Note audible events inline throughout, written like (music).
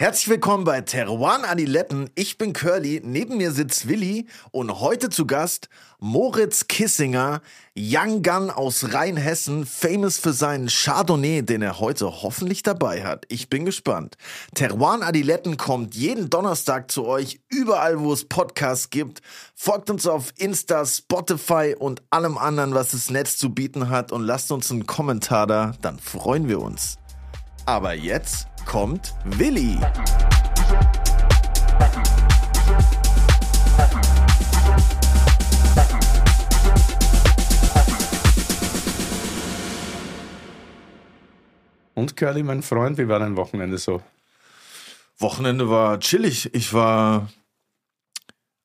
Herzlich willkommen bei Teruan Adiletten. Ich bin Curly, neben mir sitzt Willi und heute zu Gast Moritz Kissinger, Young Gun aus Rheinhessen, famous für seinen Chardonnay, den er heute hoffentlich dabei hat. Ich bin gespannt. Teruan Adiletten kommt jeden Donnerstag zu euch, überall wo es Podcasts gibt. Folgt uns auf Insta, Spotify und allem anderen, was das Netz zu bieten hat und lasst uns einen Kommentar da, dann freuen wir uns. Aber jetzt kommt Willi. Und Curly, mein Freund, wie war dein Wochenende so? Wochenende war chillig. Ich war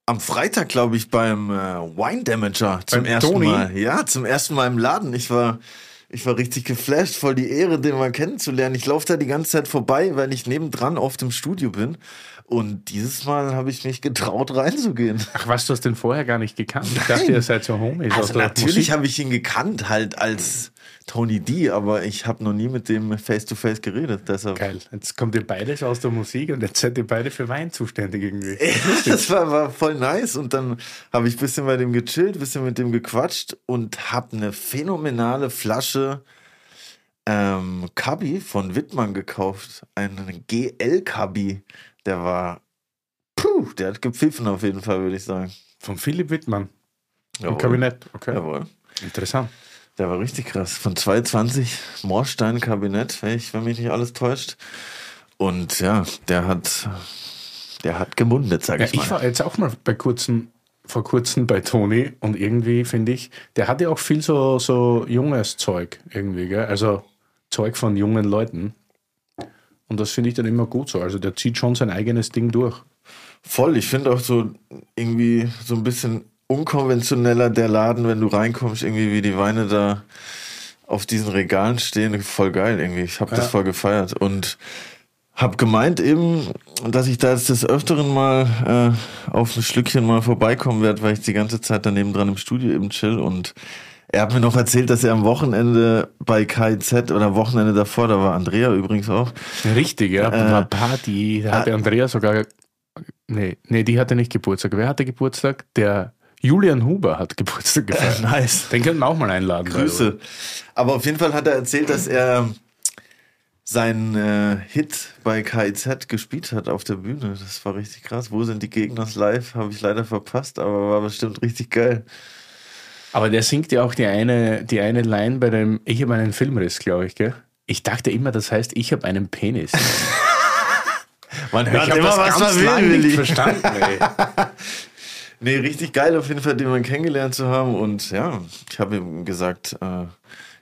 am Freitag, glaube ich, beim äh, Wine Damager zum Beim ersten Toni? Mal. Ja, zum ersten Mal im Laden. Ich war, ich war richtig geflasht, voll die Ehre, den mal kennenzulernen. Ich laufe da die ganze Zeit vorbei, weil ich nebendran oft im Studio bin. Und dieses Mal habe ich mich getraut, reinzugehen. Ach was, du hast den vorher gar nicht gekannt. Ich dachte, ihr seid so Homies. aus Also natürlich habe ich ihn gekannt, halt als Tony D, aber ich habe noch nie mit dem face-to-face geredet. Deshalb. Geil. Jetzt kommt ihr beides aus der Musik und jetzt seid ihr beide für Wein zuständig irgendwie. (laughs) Das war, war voll nice und dann habe ich ein bisschen bei dem gechillt, ein bisschen mit dem gequatscht und habe eine phänomenale Flasche ähm, Kabi von Wittmann gekauft. Einen GL Kabi. Der war, puh, der hat gepfiffen auf jeden Fall, würde ich sagen. Von Philipp Wittmann. Im Jawohl. Kabinett. Okay. Jawohl. Interessant. Der war richtig krass. Von 220 Moorstein Kabinett, wenn, ich, wenn mich nicht alles täuscht. Und ja, der hat, der hat gemundet, sag Ja, ich mal. ich war jetzt auch mal bei kurzem, vor kurzem bei Toni und irgendwie finde ich, der hat ja auch viel so, so junges Zeug irgendwie, gell? Also Zeug von jungen Leuten. Und das finde ich dann immer gut so. Also der zieht schon sein eigenes Ding durch. Voll, ich finde auch so irgendwie so ein bisschen unkonventioneller der Laden, wenn du reinkommst, irgendwie wie die Weine da auf diesen Regalen stehen, voll geil irgendwie. Ich habe das Ja. voll gefeiert und hab gemeint eben, dass ich da jetzt des Öfteren mal äh, auf ein Schlückchen mal vorbeikommen werde, weil ich die ganze Zeit daneben dran im Studio eben chill und er hat mir noch erzählt, dass er am Wochenende bei KIZ oder Wochenende davor, da war Andrea übrigens auch, Richtig, ja. Äh, war Party. Da hatte Andrea sogar. Nee, nee, die hatte nicht Geburtstag. Wer hatte Geburtstag? Der Julian Huber hat Geburtstag gefeiert. (laughs) nice. Den könnten wir auch mal einladen. Grüße. Aber auf jeden Fall hat er erzählt, dass er seinen äh, Hit bei KIZ gespielt hat auf der Bühne. Das war richtig krass. Wo sind die Gegners live? Habe ich leider verpasst, aber war bestimmt richtig geil. Aber der singt ja auch die eine, die eine Line bei dem Ich habe einen Filmriss, glaube ich, gell? Ich dachte immer, das heißt, ich habe einen Penis. (laughs) Man hört immer, was ganz man will, nicht verstanden. Ey. (laughs) Nee, richtig geil auf jeden Fall, den mal kennengelernt zu haben. Und ja, ich habe ihm gesagt, äh,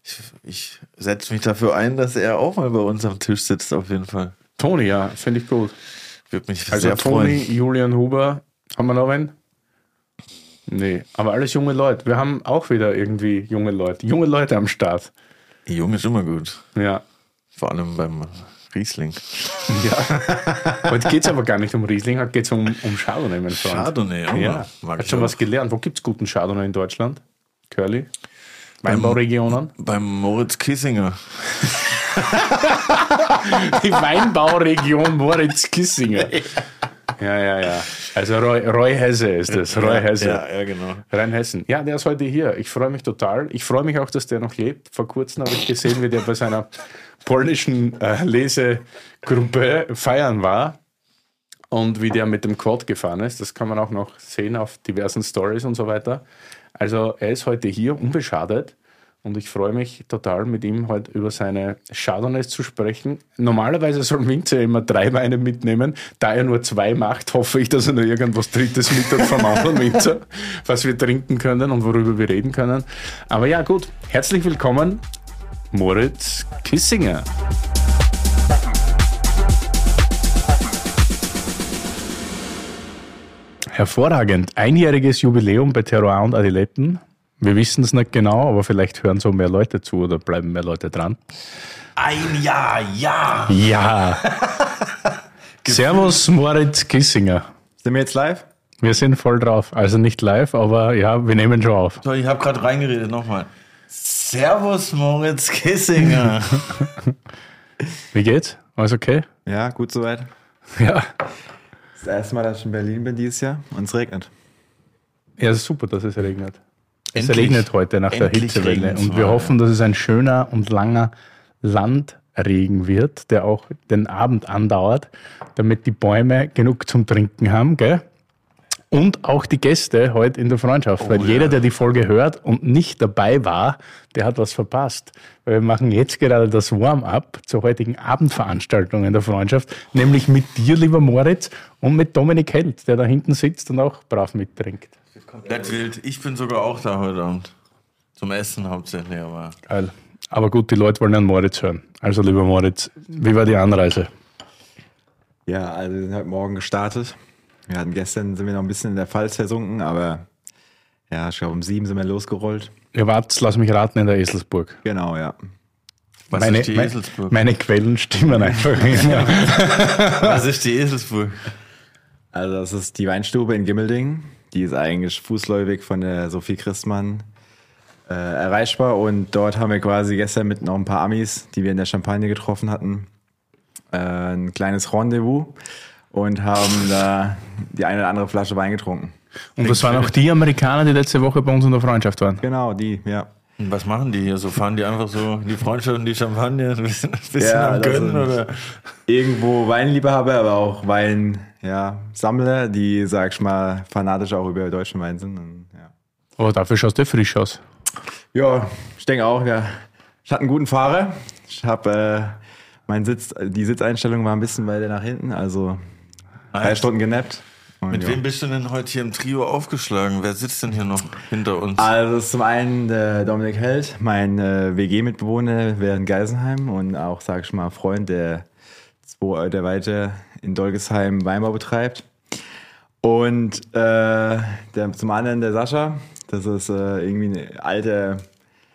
ich, ich setze mich dafür ein, dass er auch mal bei uns am Tisch sitzt, auf jeden Fall. Toni, ja, finde ich gut. Würde mich Also sehr Toni, freuen. Julian Huber, haben wir noch einen? Nee, aber alles junge Leute. Wir haben auch wieder irgendwie junge Leute. Junge Leute am Start. Jung ist immer gut. Ja. Vor allem beim Riesling. ja. (laughs) Heute geht es aber gar nicht um Riesling, heute geht es um, um Chardonnay, mein Freund. Chardonnay, oh, Ja. Hat schon auch. was gelernt. Wo gibt es guten Chardonnay in Deutschland? Curly? Weinbauregionen? Beim Moritz Kissinger. (laughs) Die Weinbauregion Moritz-Kissinger. (laughs) Ja, ja, ja. Also Roy, Roy Hesse ist das. Roy Hesse. Ja, ja, genau. Rheinhessen. Ja, der ist heute hier. Ich freue mich total. Ich freue mich auch, dass der noch lebt. Vor kurzem habe ich gesehen, wie der bei seiner polnischen äh, Lesegruppe feiern war und wie der mit dem Quad gefahren ist. Das kann man auch noch sehen auf diversen Stories und so weiter. Also er ist heute hier, unbeschadet. Und ich freue mich total, mit ihm heute über seine Chardonnays zu sprechen. Normalerweise soll Winzer immer drei Weine mitnehmen. Da er nur zwei macht, hoffe ich, dass er noch irgendwas Drittes mit hat vom anderen Winzer, (laughs) was wir trinken können und worüber wir reden können. Aber ja, gut. Herzlich willkommen, Moritz Kissinger. Hervorragend. Einjähriges Jubiläum bei Terroir und Adiletten. Wir wissen es nicht genau, aber vielleicht hören so mehr Leute zu oder bleiben mehr Leute dran. Ein Jahr, ja. Ja. (laughs) Servus, Moritz Kissinger. Sind wir jetzt live? Wir sind voll drauf. Also nicht live, aber ja, wir nehmen schon auf. So, ich habe gerade reingeredet, nochmal. Servus, Moritz Kissinger. (laughs) Wie geht's? Alles okay? Ja, gut soweit. Ja. Das erste Mal, dass ich in Berlin bin dieses Jahr und es regnet. Ja, es ist super, dass es regnet. Es Endlich. regnet heute nach der Hitzewelle und wir mal, hoffen, dass es ein schöner und langer Landregen wird, der auch den Abend andauert, damit die Bäume genug zum Trinken haben, gell? Und auch die Gäste heute in der Freundschaft, weil ja. jeder, der die Folge hört und nicht dabei war, der hat was verpasst. Weil wir machen jetzt gerade das Warm-up zur heutigen Abendveranstaltung in der Freundschaft, nämlich mit dir, lieber Moritz, und mit Dominik Held, der da hinten sitzt und auch brav mittrinkt. Komplett wild. Ich bin sogar auch da heute Abend. Zum Essen hauptsächlich, aber. Geil. Aber gut, die Leute wollen an Moritz hören. Also, lieber Moritz, wie war die Anreise? Ja, also wir sind heute Morgen gestartet. Wir hatten gestern, sind wir noch ein bisschen in der Pfalz versunken, aber ja, ich glaube um sieben sind wir losgerollt. Ihr wart, lass mich raten, in der Eselsburg. Genau, ja. Was meine, ist die mein- Eselsburg? meine Quellen stimmen einfach immer. (laughs) Was ist die Eselsburg? Also das ist die Weinstube in Gimmelding. Die ist eigentlich fußläufig von der Sophie Christmann äh, erreichbar. Und dort haben wir quasi gestern mit noch ein paar Amis, die wir in der Champagne getroffen hatten, äh, ein kleines Rendezvous und haben da die eine oder andere Flasche Wein getrunken. Und das waren auch die Amerikaner, die letzte Woche bei uns in der Freundschaft waren. Genau, die, ja. Was machen die hier? So fahren die einfach so die Freundschaft und die Champagne ein bisschen, ein bisschen Ja, am das Gönnen? Oder? Irgendwo Weinliebhaber, aber auch Wein, ja, Sammler, die, sag ich mal, fanatisch auch über deutschen Wein sind. Und, ja. Aber dafür schaust du frisch aus. Ja, ich denke auch, ja. Ich hatte einen guten Fahrer. Ich habe äh, mein Sitz, die Sitzeinstellung war ein bisschen weiter nach hinten, also drei Stunden genappt. Mit ja. wem bist du denn heute hier im Trio aufgeschlagen? Wer sitzt denn hier noch hinter uns? Also zum einen der Dominik Held, mein äh, WG-Mitbewohner während Geisenheim und auch, sag ich mal, Freund, der, zwei, der weiter in Dolgesheim Weinbau betreibt. Und äh, der, zum anderen der Sascha, das ist äh, irgendwie ein alter,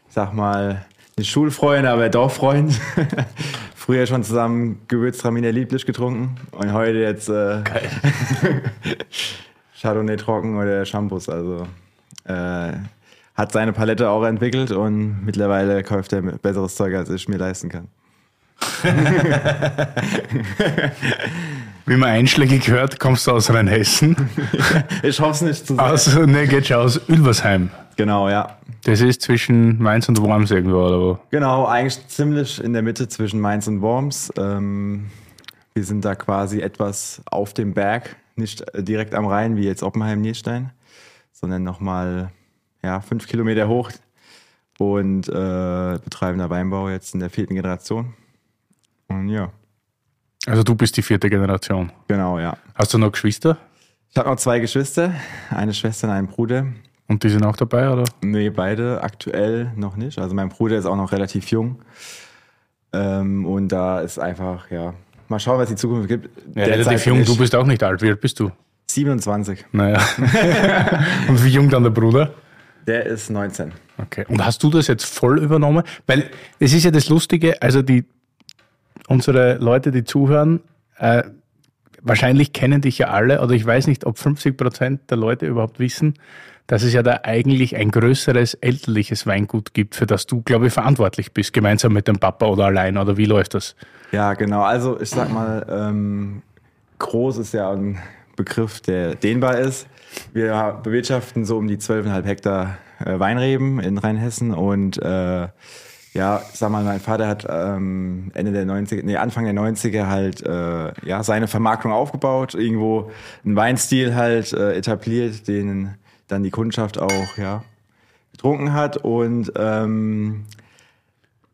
sag mal, nicht Schulfreund, aber Dorffreund. (laughs) Früher schon zusammen Gewürztraminer lieblich getrunken und heute jetzt äh, (laughs) Chardonnay trocken oder Shampoos. Also äh, hat seine Palette auch entwickelt und mittlerweile kauft er besseres Zeug, als ich mir leisten kann. (laughs) Wie man einschlägig hört, kommst du aus Rheinhessen. (laughs) Ich hoffe es nicht zu sagen. Also, ne, geht schon aus Ülversheim. Genau, ja. Das ist zwischen Mainz und Worms irgendwo, oder wo? Genau, eigentlich ziemlich in der Mitte zwischen Mainz und Worms. Ähm, wir sind da quasi etwas auf dem Berg, nicht direkt am Rhein wie jetzt Oppenheim-Nierstein, sondern nochmal ja, fünf Kilometer hoch und äh, betreiben da Weinbau jetzt in der vierten Generation. Und ja, Also, du bist die vierte Generation. genau, ja. Hast du noch Geschwister? Ich habe noch zwei Geschwister, eine Schwester und einen Bruder. Und die sind auch dabei, oder? Nee, beide aktuell noch nicht. Also mein Bruder ist auch noch relativ jung. Ähm, und da ist einfach, ja, mal schauen, was die Zukunft gibt. Ja, Derzeit relativ jung, du bist auch nicht alt. Wie alt bist du? 27. Naja. (laughs) und wie jung dann der Bruder? Der ist 19. Okay. Und hast du das jetzt voll übernommen? Weil es ist ja das Lustige, also die unsere Leute, die zuhören, äh, wahrscheinlich kennen dich ja alle, oder ich weiß nicht, ob 50 Prozent der Leute überhaupt wissen, dass es ja da eigentlich ein größeres elterliches Weingut gibt, für das du, glaube ich, verantwortlich bist, gemeinsam mit dem Papa oder allein, oder wie läuft das? Ja, genau. Also ich sag mal, ähm, groß ist ja ein Begriff, der dehnbar ist. Wir bewirtschaften so um die 12,5 Hektar äh, Weinreben in Rheinhessen und äh, ja, ich sag mal, mein Vater hat ähm, Ende der 90er, nee, Anfang der 90er halt äh, ja, seine Vermarktung aufgebaut, irgendwo einen Weinstil halt äh, etabliert, den dann die Kundschaft auch ja, getrunken hat und ähm,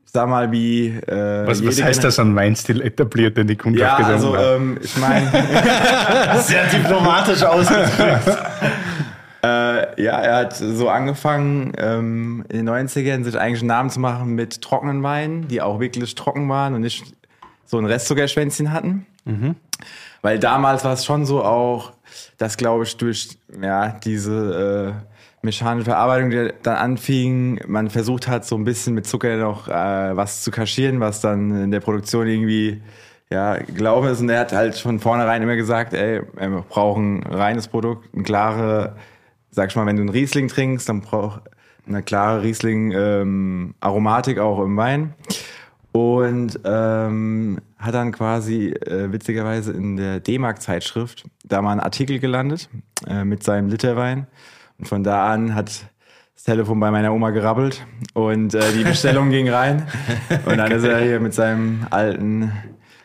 sag mal, wie äh, Was, was heißt das an Weinstil etabliert, den die Kundschaft ja, getrunken also hat? ähm, ich meine, (laughs) Sehr diplomatisch ausgedrückt. (laughs) äh, ja, er hat so angefangen, ähm, in den 90ern sich eigentlich einen Namen zu machen mit trockenen Weinen, die auch wirklich trocken waren und nicht so ein Restzuckerschwänzchen hatten. Weil damals war es schon so auch, dass, glaube ich, durch ja, diese äh, mechanische Verarbeitung, die dann anfing, man versucht hat, so ein bisschen mit Zucker noch äh, was zu kaschieren, was dann in der Produktion irgendwie ja, Glaube ist. Und er hat halt von vornherein immer gesagt, ey, wir brauchen ein reines Produkt, ein klare, sag ich mal, wenn du einen Riesling trinkst, dann braucht eine klare Riesling-Aromatik auch im Wein. Und ähm, hat dann quasi äh, witzigerweise in der D-Mark-Zeitschrift da mal einen Artikel gelandet äh, mit seinem Literwein. Und von da an hat das Telefon bei meiner Oma gerabbelt und äh, die Bestellung ging rein. Und dann ist er hier mit seinem alten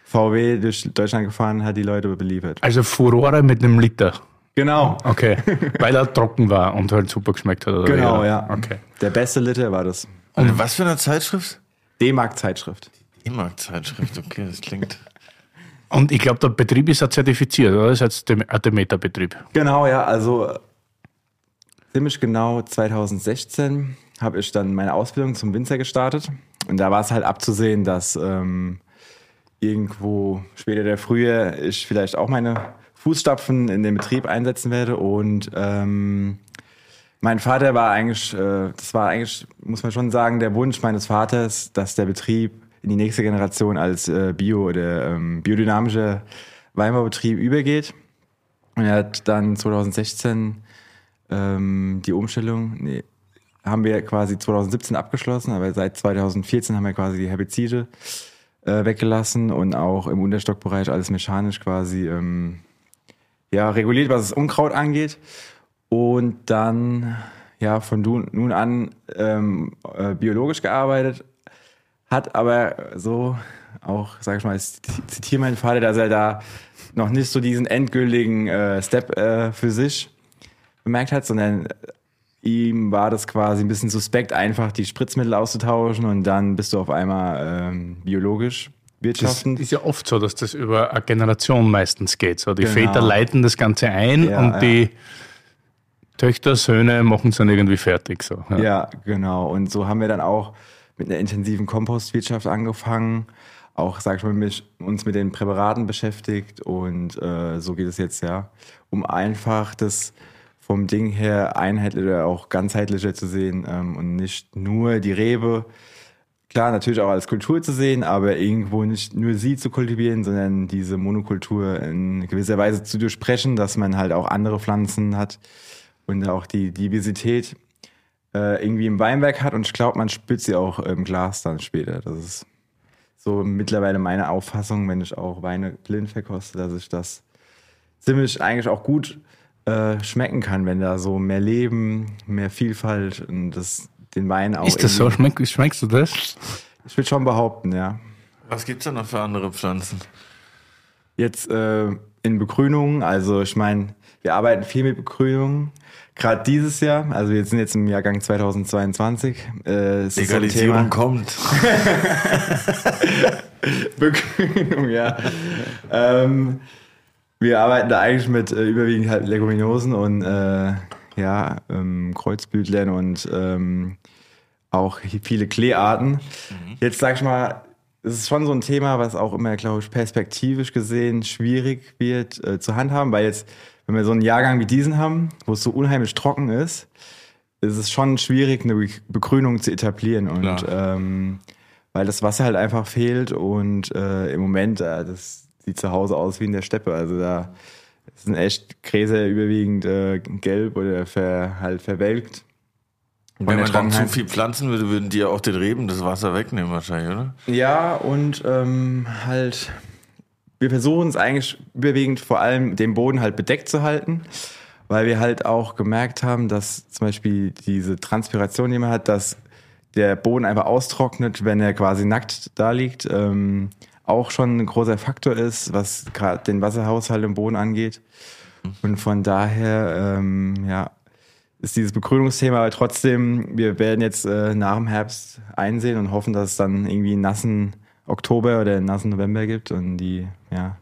VW durch Deutschland gefahren, hat die Leute beliefert. Also Furore mit einem Liter. Genau. Okay. Weil er trocken war und halt super geschmeckt hat. Oder Genau, wie? ja. Okay. Der beste Liter war das. Und was für eine Zeitschrift? D-Mark-Zeitschrift. E-Mark-Zeitschrift, okay, das klingt. Und ich glaube, der Betrieb ist ja zertifiziert, oder? Das ist jetzt ein Demeter-Betrieb. Genau, ja, also ziemlich genau 2016 habe ich dann meine Ausbildung zum Winzer gestartet. Und da war es halt abzusehen, dass ähm, irgendwo später der Frühjahr ich vielleicht auch meine Fußstapfen in den Betrieb einsetzen werde. Und ähm, mein Vater war eigentlich, äh, das war eigentlich, muss man schon sagen, der Wunsch meines Vaters, dass der Betrieb in die nächste Generation als äh, Bio- oder ähm, biodynamischer Weinbaubetrieb übergeht. Und er hat dann 2016 ähm, die Umstellung, nee, haben wir quasi 2017 abgeschlossen, aber seit 2014 haben wir quasi die Herbizide äh, weggelassen und auch im Unterstockbereich alles mechanisch quasi ähm, ja, reguliert, was das Unkraut angeht. Und dann ja von nun an ähm, äh, biologisch gearbeitet, hat aber so auch, sag ich mal, ich zitiere meinen Vater, dass er da noch nicht so diesen endgültigen äh, Step äh, für sich bemerkt hat, sondern ihm war das quasi ein bisschen suspekt, einfach die Spritzmittel auszutauschen und dann bist du auf einmal ähm, biologisch Das wirtschaftend. ist ja oft so, dass das über eine Generation meistens geht. So, die Genau. Väter leiten das Ganze ein Ja, und ja. die Töchter, Söhne machen es dann irgendwie fertig. So. Ja. Ja, genau. Und so haben wir dann auch mit einer intensiven Kompostwirtschaft angefangen. Auch, sag ich mal, mich, uns mit den Präparaten beschäftigt. Und äh, so geht es jetzt ja, um einfach das vom Ding her einheitlicher, auch ganzheitlicher zu sehen ähm, und nicht nur die Rebe, klar, natürlich auch als Kultur zu sehen, aber irgendwo nicht nur sie zu kultivieren, sondern diese Monokultur in gewisser Weise zu durchbrechen, dass man halt auch andere Pflanzen hat und auch die Diversität äh, irgendwie im Weinberg hat und ich glaube, man spürt sie auch im Glas dann später. Das ist so mittlerweile meine Auffassung, wenn ich auch Weine blind verkoste, dass ich das ziemlich eigentlich auch gut äh, schmecken kann, wenn da so mehr Leben, mehr Vielfalt und das den Wein auch. Ist das so? Schmeck, schmeckst du das? Ich würde schon behaupten, ja. Was gibt's da noch für andere Pflanzen? Jetzt äh, in Begrünung, also ich meine, wir arbeiten viel mit Begrünung. Gerade dieses Jahr, also wir sind jetzt im Jahrgang 2022. Äh, so Legalisierung Thema- kommt. (laughs) Begrünung, ja. ähm, wir arbeiten da eigentlich mit äh, überwiegend halt Leguminosen und äh, ja, ähm, Kreuzblütlern und ähm, auch viele Kleearten. Jetzt sag ich mal, es ist schon so ein Thema, was auch immer, glaube ich, perspektivisch gesehen schwierig wird äh, zu handhaben, weil jetzt, wenn wir so einen Jahrgang wie diesen haben, wo es so unheimlich trocken ist, ist es schon schwierig, eine Be- Begrünung zu etablieren. Und ähm, weil das Wasser halt einfach fehlt und äh, im Moment, äh, das sieht zu Hause aus wie in der Steppe. Also da sind echt Gräser überwiegend äh, gelb oder ver, halt verwelkt. Wenn man dann zu viel pflanzen würde, würden die ja auch den Reben das Wasser wegnehmen wahrscheinlich, oder? Ja, und ähm, halt, wir versuchen es eigentlich überwiegend vor allem den Boden halt bedeckt zu halten, weil wir halt auch gemerkt haben, dass zum Beispiel diese Transpiration, die man hat, dass der Boden einfach austrocknet, wenn er quasi nackt da liegt, ähm, auch schon ein großer Faktor ist, was gerade den Wasserhaushalt im Boden angeht. Und von daher, ähm, ja, ist dieses Begrünungsthema, aber trotzdem, wir werden jetzt äh, nach dem Herbst einsehen und hoffen, dass es dann irgendwie nassen Oktober oder nassen November gibt und die, ja.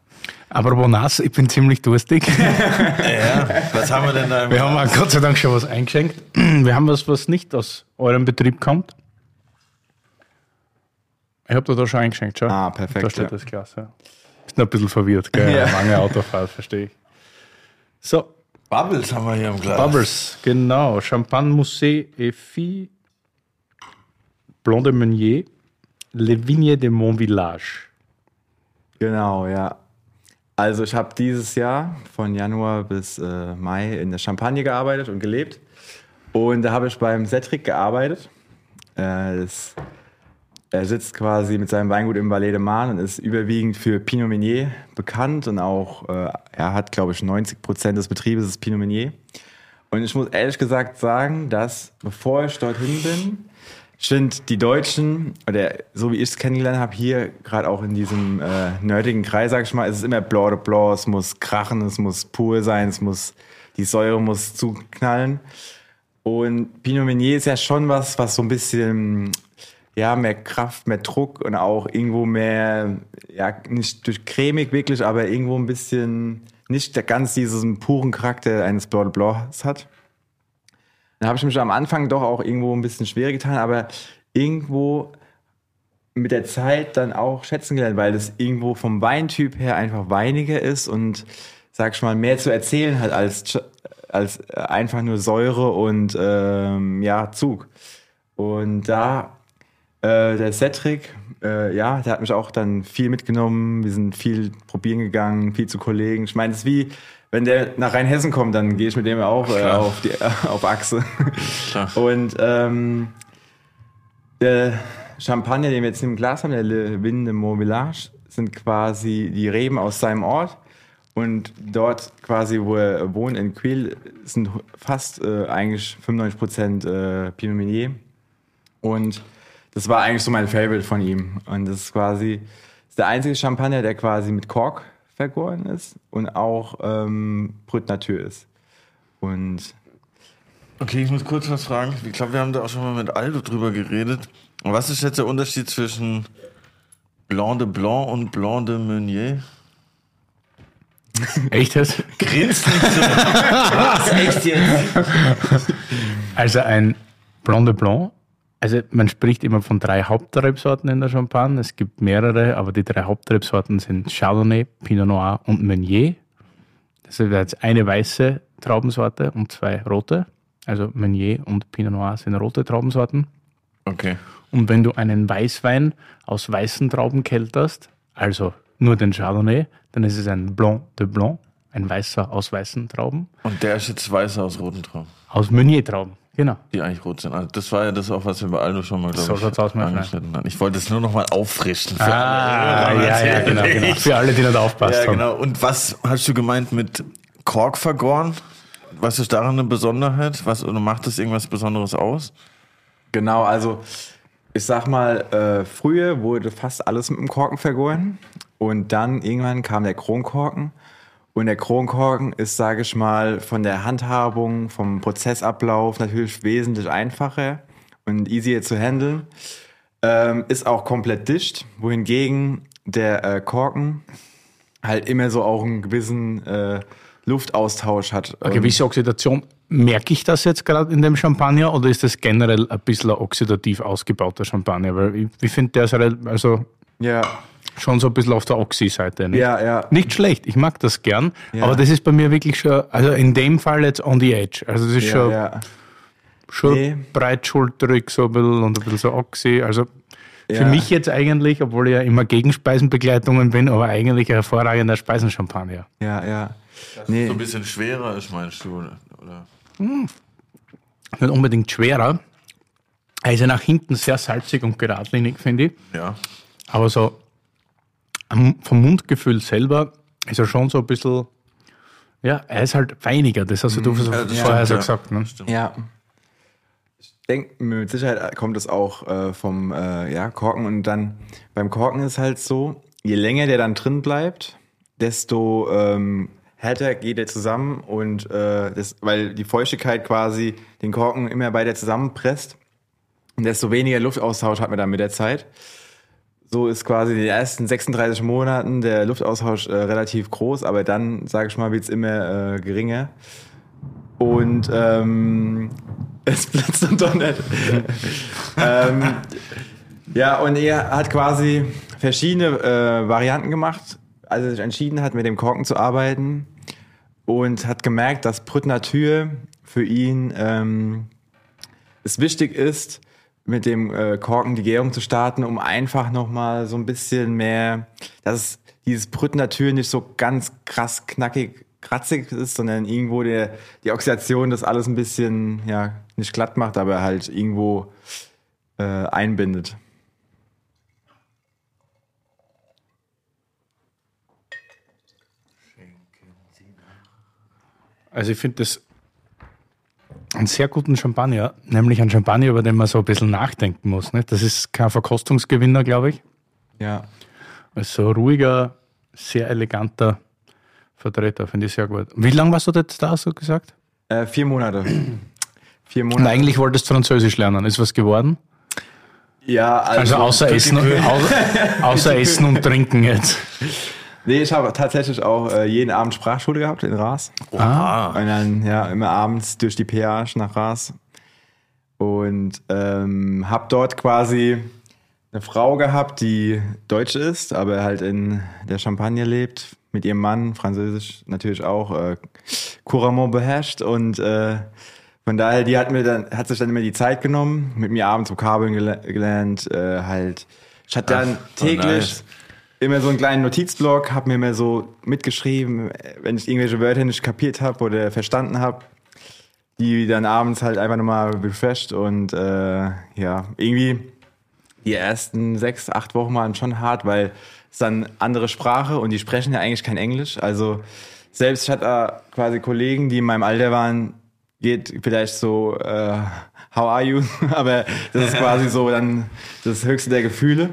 Aber wo nass, ich bin ziemlich durstig. (laughs) Ja. Was haben wir denn da? im Wir haben auch Gott sei Dank schon was eingeschenkt. Wir haben was, was nicht aus eurem Betrieb kommt. Ich habe da, da schon eingeschenkt, schau. Ah, perfekt, Da steht ja. das Glas, ja. Ist noch ein bisschen verwirrt, gell? Ja. Lange Autofahrt, verstehe ich. So, Bubbles haben wir hier im Glas. Bubbles, genau. Champagne Moussé et Fille, Blanc de Meunier, Le Vigne de Mon Village. Genau, ja. Also ich habe dieses Jahr von Januar bis äh, Mai in der Champagne gearbeitet und gelebt. Und da habe ich beim Cedric gearbeitet. Äh, das er sitzt quasi mit seinem Weingut im Valais de Marne und ist überwiegend für Pinot Meunier bekannt und auch, äh, er hat, glaube ich, 90 Prozent des Betriebes ist Pinot Meunier. Und ich muss ehrlich gesagt sagen, dass bevor ich dorthin bin, sind die Deutschen, oder so wie ich es kennengelernt habe, hier gerade auch in diesem äh, nerdigen Kreis, sag ich mal, ist es immer blanc de blanc, es muss krachen, es muss pur sein, es muss, die Säure muss zuknallen. Und Pinot Meunier ist ja schon was, was so ein bisschen, ja, mehr Kraft, mehr Druck und auch irgendwo mehr, ja, nicht durch cremig wirklich, aber irgendwo ein bisschen, nicht ganz diesen puren Charakter eines Blanc de Blancs hat. Dann habe ich mich am Anfang doch auch irgendwo ein bisschen schwer getan, aber irgendwo mit der Zeit dann auch schätzen gelernt, weil es irgendwo vom Weintyp her einfach weiniger ist und sag ich mal mehr zu erzählen hat als als einfach nur Säure und ähm, ja Zug. Und da äh, der Cedric, äh, ja, der hat mich auch dann viel mitgenommen. Wir sind viel probieren gegangen, viel zu Kollegen. Ich meine, es ist wie wenn der nach Rheinhessen kommt, dann gehe ich mit dem auch äh, auf, die, (laughs) auf Achse. Klar. Und ähm, der Champagner, den wir jetzt im Glas haben, der Le Vin de Montbillage, sind quasi die Reben aus seinem Ort. Und dort quasi, wo er wohnt, in Quil, sind fast äh, eigentlich 95 Prozent äh, Pinot Meunier. Und das war eigentlich so mein Favorite von ihm. Und das ist quasi das ist der einzige Champagner, der quasi mit Kork vergoren ist und auch ähm, Brut Natur ist. Und okay, ich muss kurz was fragen. Ich glaube, wir haben da auch schon mal mit Aldo drüber geredet. Was ist jetzt der Unterschied zwischen Blanc de Blanc und Blanc de Meunier? (laughs) Echt jetzt? Grinst nicht so. (laughs) Was? Echt jetzt? Also ein Blanc de Blanc also man spricht immer von drei Hauptrebsorten in der Champagne. Es gibt mehrere, aber die drei Hauptrebsorten sind Chardonnay, Pinot Noir und Meunier. Das ist jetzt eine weiße Traubensorte und zwei rote. Also Meunier und Pinot Noir sind rote Traubensorten. Okay. Und wenn du einen Weißwein aus weißen Trauben kelterst, also nur den Chardonnay, dann ist es ein Blanc de Blanc, ein weißer aus weißen Trauben. Und der ist jetzt weißer aus roten Trauben? Aus Meunier-Trauben. Genau. Die eigentlich rot sind. Also das war ja das auch, was wir bei Aldo schon mal, glaube so ich, aus, angeschnitten haben. Ich wollte es nur noch mal auffrischen. Für ah, alle, ja, ja, genau, genau. Für alle, die nicht aufpassen. Ja, genau. Und was hast du gemeint mit Kork vergoren? Was ist daran eine Besonderheit? Was, oder macht das irgendwas Besonderes aus? Genau, also ich sag mal, äh, früher wurde fast alles mit dem Korken vergoren. Und dann irgendwann kam der Kronkorken. Und der Kronkorken ist, sage ich mal, von der Handhabung, vom Prozessablauf natürlich wesentlich einfacher und easier zu handeln. Ähm, ist auch komplett dicht, wohingegen der äh, Korken halt immer so auch einen gewissen äh, Luftaustausch hat. Eine gewisse Oxidation. Merke ich das jetzt gerade in dem Champagner oder ist das generell ein bisschen oxidativ ausgebauter Champagner? Weil ich, ich finde, der ist halt, also ja schon so ein bisschen auf der Oxy-Seite. Ja, ja. Nicht schlecht, ich mag das gern, ja. aber das ist bei mir wirklich schon, also in dem Fall jetzt on the edge. Also das ist ja, schon, ja. schon nee. breitschulterig so ein bisschen und ein bisschen so Oxy. Also für mich jetzt eigentlich, obwohl ich ja immer gegen Speisenbegleitungen bin, aber eigentlich ein hervorragender Speisenchampagner. Ja, ja. Das nee. so ein bisschen schwerer ist, meinst du, oder? Hm. Nicht unbedingt schwerer. Er ist ja nach hinten sehr salzig und geradlinig, finde ich. Ja. Aber so vom Mundgefühl selber ist er schon so ein bisschen, ja, er ist halt weiniger, das hast du mhm. ja, das vorher so gesagt. Ne? Ja. Ich denke, mit Sicherheit kommt es auch äh, vom äh, ja, Korken und dann beim Korken ist halt so, je länger der dann drin bleibt, desto ähm, härter geht er zusammen und äh, das, weil die Feuchtigkeit quasi den Korken immer weiter zusammenpresst, desto weniger Luftaustausch hat man dann mit der Zeit. So ist quasi in den ersten 36 Monaten der Luftaustausch äh, relativ groß, aber dann, sage ich mal, wird's immer äh, geringer. Und ähm, (laughs) es dann doch nicht. ähm, ja, und er hat quasi verschiedene äh, Varianten gemacht, als er sich entschieden hat, mit dem Korken zu arbeiten und hat gemerkt, dass Brut Natur für ihn ähm, es wichtig ist, mit dem äh, Korken die Gärung zu starten, um einfach nochmal so ein bisschen mehr, dass dieses Brüttener Tür nicht so ganz krass knackig, kratzig ist, sondern irgendwo der, die Oxidation das alles ein bisschen, ja, nicht glatt macht, aber halt irgendwo äh, einbindet. Also ich finde das einen sehr guten Champagner, nämlich einen Champagner, über den man so ein bisschen nachdenken muss. Nicht? Das ist kein Verkostungsgewinner, glaube ich. Ja. Also ruhiger, sehr eleganter Vertreter, finde ich sehr gut. Wie lange warst du jetzt da, so gesagt? Äh, vier Monate. (clears throat) vier Und Monate. eigentlich wolltest du Französisch lernen. Ist was geworden? Ja, Also außer Essen, außer, (laughs) außer Essen und Trinken jetzt. (laughs) Nee, ich habe tatsächlich auch äh, jeden Abend Sprachschule gehabt in Ras. Ah. Und dann, ja, immer abends durch die Peage nach Ras. Und ähm, habe dort quasi eine Frau gehabt, die Deutsch ist, aber halt in der Champagne lebt, mit ihrem Mann, Französisch natürlich auch, äh, couramment beherrscht. Und äh, von daher, die hat mir dann, hat sich dann immer die Zeit genommen, mit mir abends Vokabeln gele gelernt, äh, halt. Ich hatte dann Ach, täglich nice. Immer so einen kleinen Notizblock, habe mir immer so mitgeschrieben, wenn ich irgendwelche Wörter nicht kapiert habe oder verstanden habe, die dann abends halt einfach nochmal refreshed und äh, ja, irgendwie die ersten sechs, acht Wochen waren schon hart, weil es dann andere Sprache und die sprechen ja eigentlich kein Englisch. Also selbst ich hatte quasi Kollegen, die in meinem Alter waren, geht vielleicht so, äh, how are you? (laughs) Aber das ist quasi so dann das höchste der Gefühle.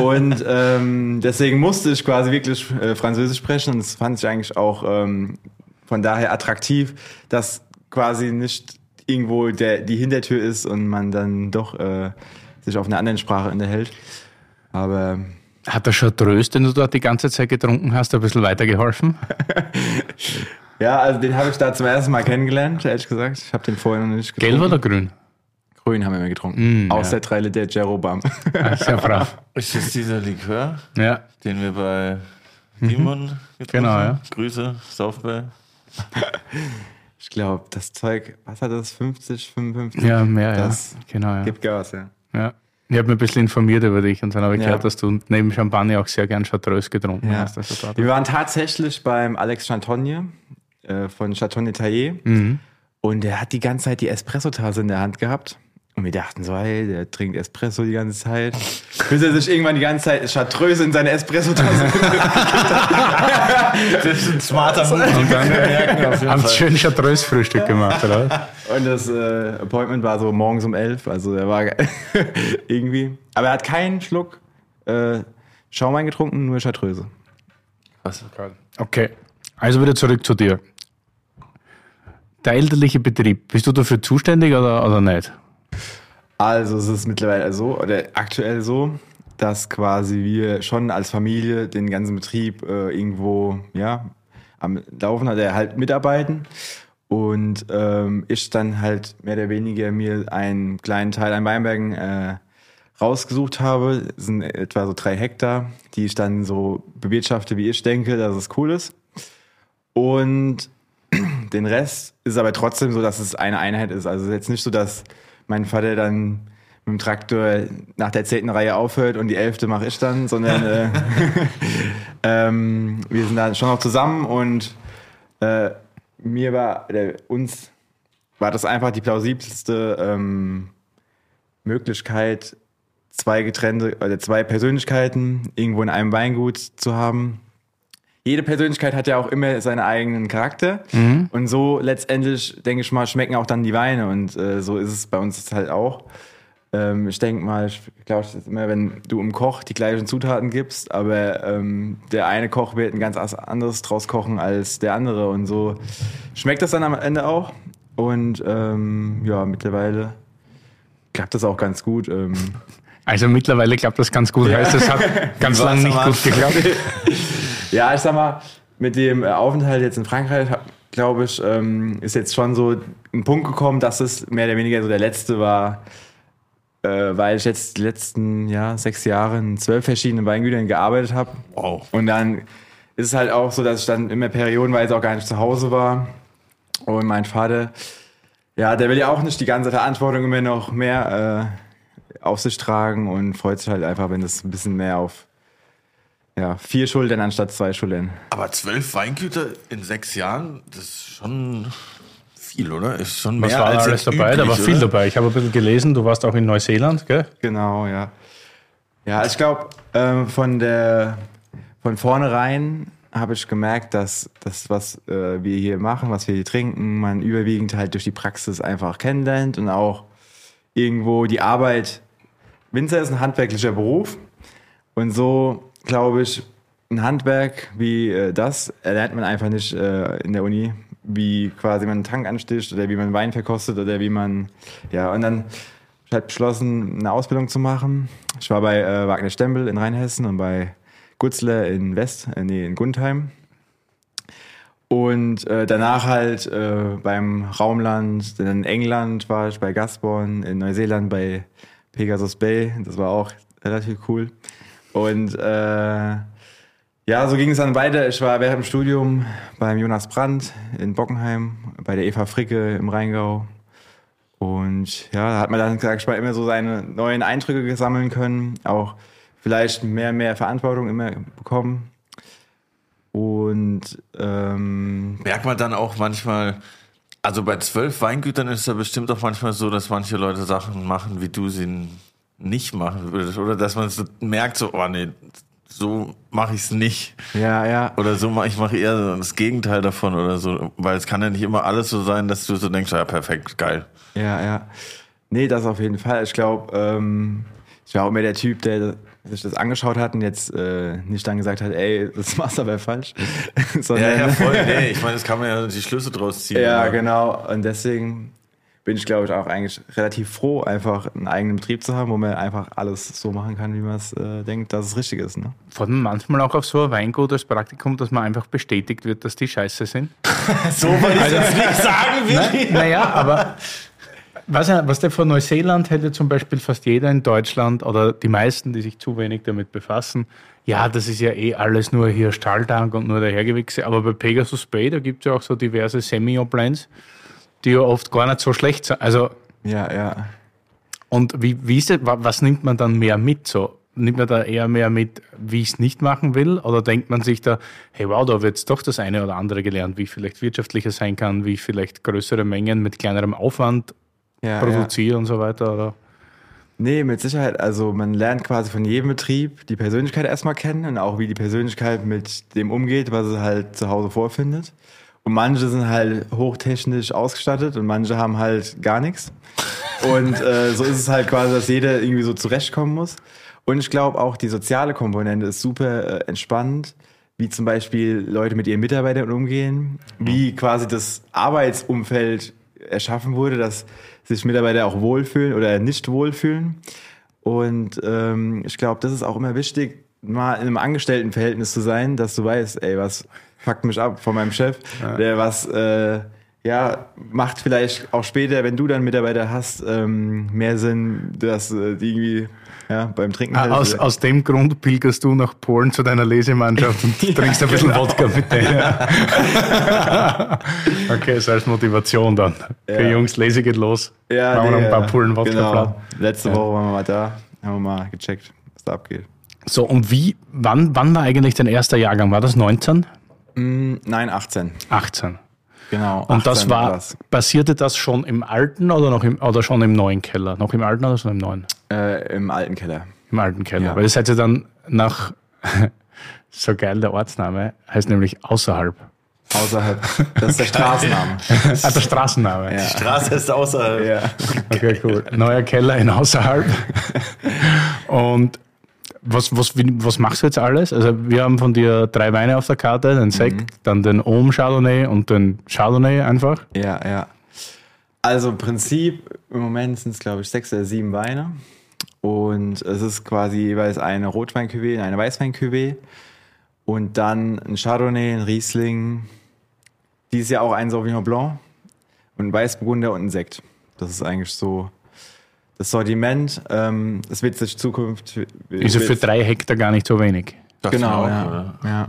Und ähm, deswegen musste ich quasi wirklich äh, Französisch sprechen und das fand ich eigentlich auch ähm, von daher attraktiv, dass quasi nicht irgendwo der, die Hintertür ist und man dann doch äh, sich auf einer anderen Sprache unterhält. Aber Hat der Chartreuse, den du dort die ganze Zeit getrunken hast, ein bisschen weitergeholfen? (laughs) ja, also den habe ich da zum ersten Mal kennengelernt, ehrlich gesagt. Ich habe den vorher noch nicht getrunken. Gelb oder grün? Grün haben wir immer getrunken. Mm, Aus ja. der 3 Liter Jerobam. Ah, Sehr brav. Ist das dieser Likör, Ja, den wir bei Simon getrunken Genau, haben? ja. Grüße, Saufbell. (laughs) Ich glaube, das Zeug, was hat das? 50, 55? ja mehr, Das ja. Genau, ja. gibt Gas, ja. ja. Ich habe mich ein bisschen informiert über dich und dann habe ich Ja. gehört, dass du neben Champagner auch sehr gern Chartreuse getrunken Ja. hast. Also. Wir waren tatsächlich beim Alex Chantonnier äh, von Chatonne Taillé Mhm. und der hat die ganze Zeit die Espresso-Tasse in der Hand gehabt. Und wir dachten so, hey, der trinkt Espresso die ganze Zeit. Bis er sich irgendwann die ganze Zeit Chartreuse in seine Espresso-Tasse (laughs) Das ist ein smarter Move. (laughs) Haben schön Chartreuse-Frühstück gemacht, oder? Und das äh, Appointment war so morgens um elf, also er war (laughs) irgendwie. Aber er hat keinen Schluck äh, Schaumwein getrunken, nur Chartreuse. Was? Okay, also wieder zurück zu dir. Der elterliche Betrieb, bist du dafür zuständig oder, oder nicht? Also es ist mittlerweile so, oder aktuell so, dass quasi wir schon als Familie den ganzen Betrieb äh, irgendwo ja, am Laufen hat, er halt mitarbeiten. Und ähm, ich dann halt mehr oder weniger mir einen kleinen Teil an Weinbergen äh, rausgesucht habe. Das sind etwa so drei Hektar, die ich dann so bewirtschafte, wie ich denke, dass es cool ist. Und den Rest ist aber trotzdem so, dass es eine Einheit ist. Also es ist jetzt nicht so, dass mein Vater dann mit dem Traktor nach der zehnten Reihe aufhört und die elfte mache ich dann, sondern (laughs) äh, (laughs) ähm, wir sind da schon noch zusammen und äh, mir war, oder uns war das einfach die plausibelste ähm, Möglichkeit, zwei getrennte oder zwei Persönlichkeiten irgendwo in einem Weingut zu haben. Jede Persönlichkeit hat ja auch immer seinen eigenen Charakter. Und so letztendlich, denke ich mal, schmecken auch dann die Weine. Und äh, so ist es bei uns halt auch. Ähm, ich denke mal, ich glaube, es ist immer, wenn du im Koch die gleichen Zutaten gibst, aber ähm, der eine Koch wird ein ganz anderes draus kochen als der andere. Und so schmeckt das dann am Ende auch. Und ähm, ja, mittlerweile klappt das auch ganz gut. Ähm, Also mittlerweile klappt das ganz gut. Heißt, es hat (laughs) ganz lange nicht gut geklappt. (laughs) Ja, ich sag mal, mit dem äh, Aufenthalt jetzt in Frankreich, glaube ich, ähm, ist jetzt schon so ein Punkt gekommen, dass es mehr oder weniger so der letzte war, äh, weil ich jetzt die letzten ja, sechs Jahre in zwölf verschiedenen Weingütern gearbeitet habe. Wow. Und dann ist es halt auch so, dass ich dann immer periodenweise auch gar nicht zu Hause war. Und mein Vater, ja, der will ja auch nicht die ganze Verantwortung immer noch mehr äh, auf sich tragen und freut sich halt einfach, wenn das ein bisschen mehr auf ja, vier Schultern anstatt zwei Schultern. Aber zwölf Weingüter in sechs Jahren, das ist schon viel, oder? Ist schon mehr Was war als alles dabei? da üblich, war viel oder? dabei. Ich habe ein bisschen gelesen, du warst auch in Neuseeland, gell? Genau, ja. Ja, ich glaube, ähm, von der von vornherein habe ich gemerkt, dass das, was äh, wir hier machen, was wir hier trinken, man überwiegend halt durch die Praxis einfach kennenlernt und auch irgendwo die Arbeit. Winzer ist ein handwerklicher Beruf und so glaube ich, ein Handwerk wie äh, das erlernt man einfach nicht äh, in der Uni, wie quasi man einen Tank ansticht oder wie man Wein verkostet oder wie man, ja, und dann habe ich beschlossen, eine Ausbildung zu machen. Ich war bei äh, Wagner Stempel in Rheinhessen und bei Gutzler in West, äh, nee, in Gundheim. Und äh, danach halt äh, beim Raumland, in England war ich bei Gasborn, in Neuseeland bei Pegasus Bay. Das war auch relativ cool. Und äh, ja, so ging es dann weiter. Ich war während dem Studium beim Jonas Brandt in Bockenheim, bei der Eva Fricke im Rheingau. Und ja, da hat man dann, sag ich mal, immer so seine neuen Eindrücke sammeln können. Auch vielleicht mehr, mehr Verantwortung immer bekommen. Und ähm, Merkt man dann auch manchmal, also bei zwölf Weingütern ist es ja bestimmt auch manchmal so, dass manche Leute Sachen machen, wie du sie nicht machen würdest. Oder dass man so merkt, so, oh nee, so mache ich es nicht. ja, ja. Oder so mache ich mache eher das Gegenteil davon oder so. Weil es kann ja nicht immer alles so sein, dass du so denkst, ja, perfekt, geil. Ja, ja. Nee, das auf jeden Fall. Ich glaube, ähm, ich war auch mehr der Typ, der sich das angeschaut hat und jetzt äh, nicht dann gesagt hat, ey, das (laughs) machst du aber falsch. Sondern, voll. (laughs) Nee, ich meine, das kann man ja die Schlüsse draus ziehen. Ja, aber- genau. Und deswegen bin ich, glaube ich, auch eigentlich relativ froh, einfach einen eigenen Betrieb zu haben, wo man einfach alles so machen kann, wie man es äh, denkt, dass es richtig ist. Ne? Fährt man manchmal auch auf so ein Weingut als Praktikum, dass man einfach bestätigt wird, dass die scheiße sind? (laughs) So wollte ich das nicht sagen, (laughs) Willi. Naja, aber was, was der von Neuseeland hätte zum Beispiel fast jeder in Deutschland oder die meisten, die sich zu wenig damit befassen, ja, das ist ja eh alles nur hier Stahltank und nur dahergewichse. Aber bei Pegasus Bay, da gibt es ja auch so diverse Semi-Plans, die ja oft gar nicht so schlecht sind. Also, Ja, ja. und wie, wie ist das, wa- was nimmt man dann mehr mit? So? Nimmt man da eher mehr mit, wie ich es nicht machen will? Oder denkt man sich da, hey wow, da wird doch das eine oder andere gelernt, wie ich vielleicht wirtschaftlicher sein kann, wie ich vielleicht größere Mengen mit kleinerem Aufwand ja, ja. produziere und so weiter? Oder? Nee, mit Sicherheit. Also man lernt quasi von jedem Betrieb die Persönlichkeit erstmal kennen und auch wie die Persönlichkeit mit dem umgeht, was sie halt zu Hause vorfindet. Und manche sind halt hochtechnisch ausgestattet und manche haben halt gar nichts. Und äh, so ist es halt quasi, dass jeder irgendwie so zurechtkommen muss. Und ich glaube auch die soziale Komponente ist super äh, entspannend, wie zum Beispiel Leute mit ihren Mitarbeitern umgehen, wie quasi das Arbeitsumfeld erschaffen wurde, dass sich Mitarbeiter auch wohlfühlen oder nicht wohlfühlen. Und ähm, ich glaube, das ist auch immer wichtig, mal in einem Angestelltenverhältnis zu sein, dass du weißt, ey, was fuckt mich ab von meinem Chef, der was äh, ja macht vielleicht auch später, wenn du dann Mitarbeiter hast, ähm, mehr Sinn, dass äh, die irgendwie ja, beim Trinken Ah, Aus, aus dem Grund pilgerst du nach Polen zu deiner Lesemannschaft und (laughs) trinkst ein bisschen Wodka mit denen. (laughs) okay, so als Motivation dann. Okay, Ja. Jungs, Lese geht los. Ja, Machen wir noch ein paar ja. Pullen Wodka genau. platt. Letzte Ja. Woche waren wir mal da, haben wir mal gecheckt, was da abgeht. So, und wie, wann, wann war eigentlich dein erster Jahrgang? War das 19? Mm, nein, 18. 18. Genau. Und das 18 war, basierte das schon im alten oder noch im, oder schon im neuen Keller? Noch im alten oder schon im neuen? Äh, im alten Keller. Im alten Keller. Ja. Weil das ihr dann nach, (laughs) so geil der Ortsname, heißt nämlich außerhalb. Außerhalb. Das ist der (laughs) Straßenname. Ah, der Straßenname. Ja. Straße ist außerhalb. ja. Okay, cool. Neuer Keller in außerhalb. (laughs) Und was, was, was machst du jetzt alles? Also wir haben von dir drei Weine auf der Karte, den Sekt, dann den Ohm Chardonnay und den Chardonnay einfach. Ja, ja. Also im Prinzip, im Moment sind es glaube ich sechs oder sieben Weine. Und es ist quasi jeweils eine Rotwein-Cuvée und eine Weißwein-Cuvée. Und dann ein Chardonnay, ein Riesling. Dieses Jahr auch ein Sauvignon Blanc und ein Weißburgunder und ein Sekt. Das ist eigentlich so das Sortiment. Ähm, Es wird sich Zukunft... Ist ja für drei Hektar gar nicht so wenig. Dachte Genau, ja. ja.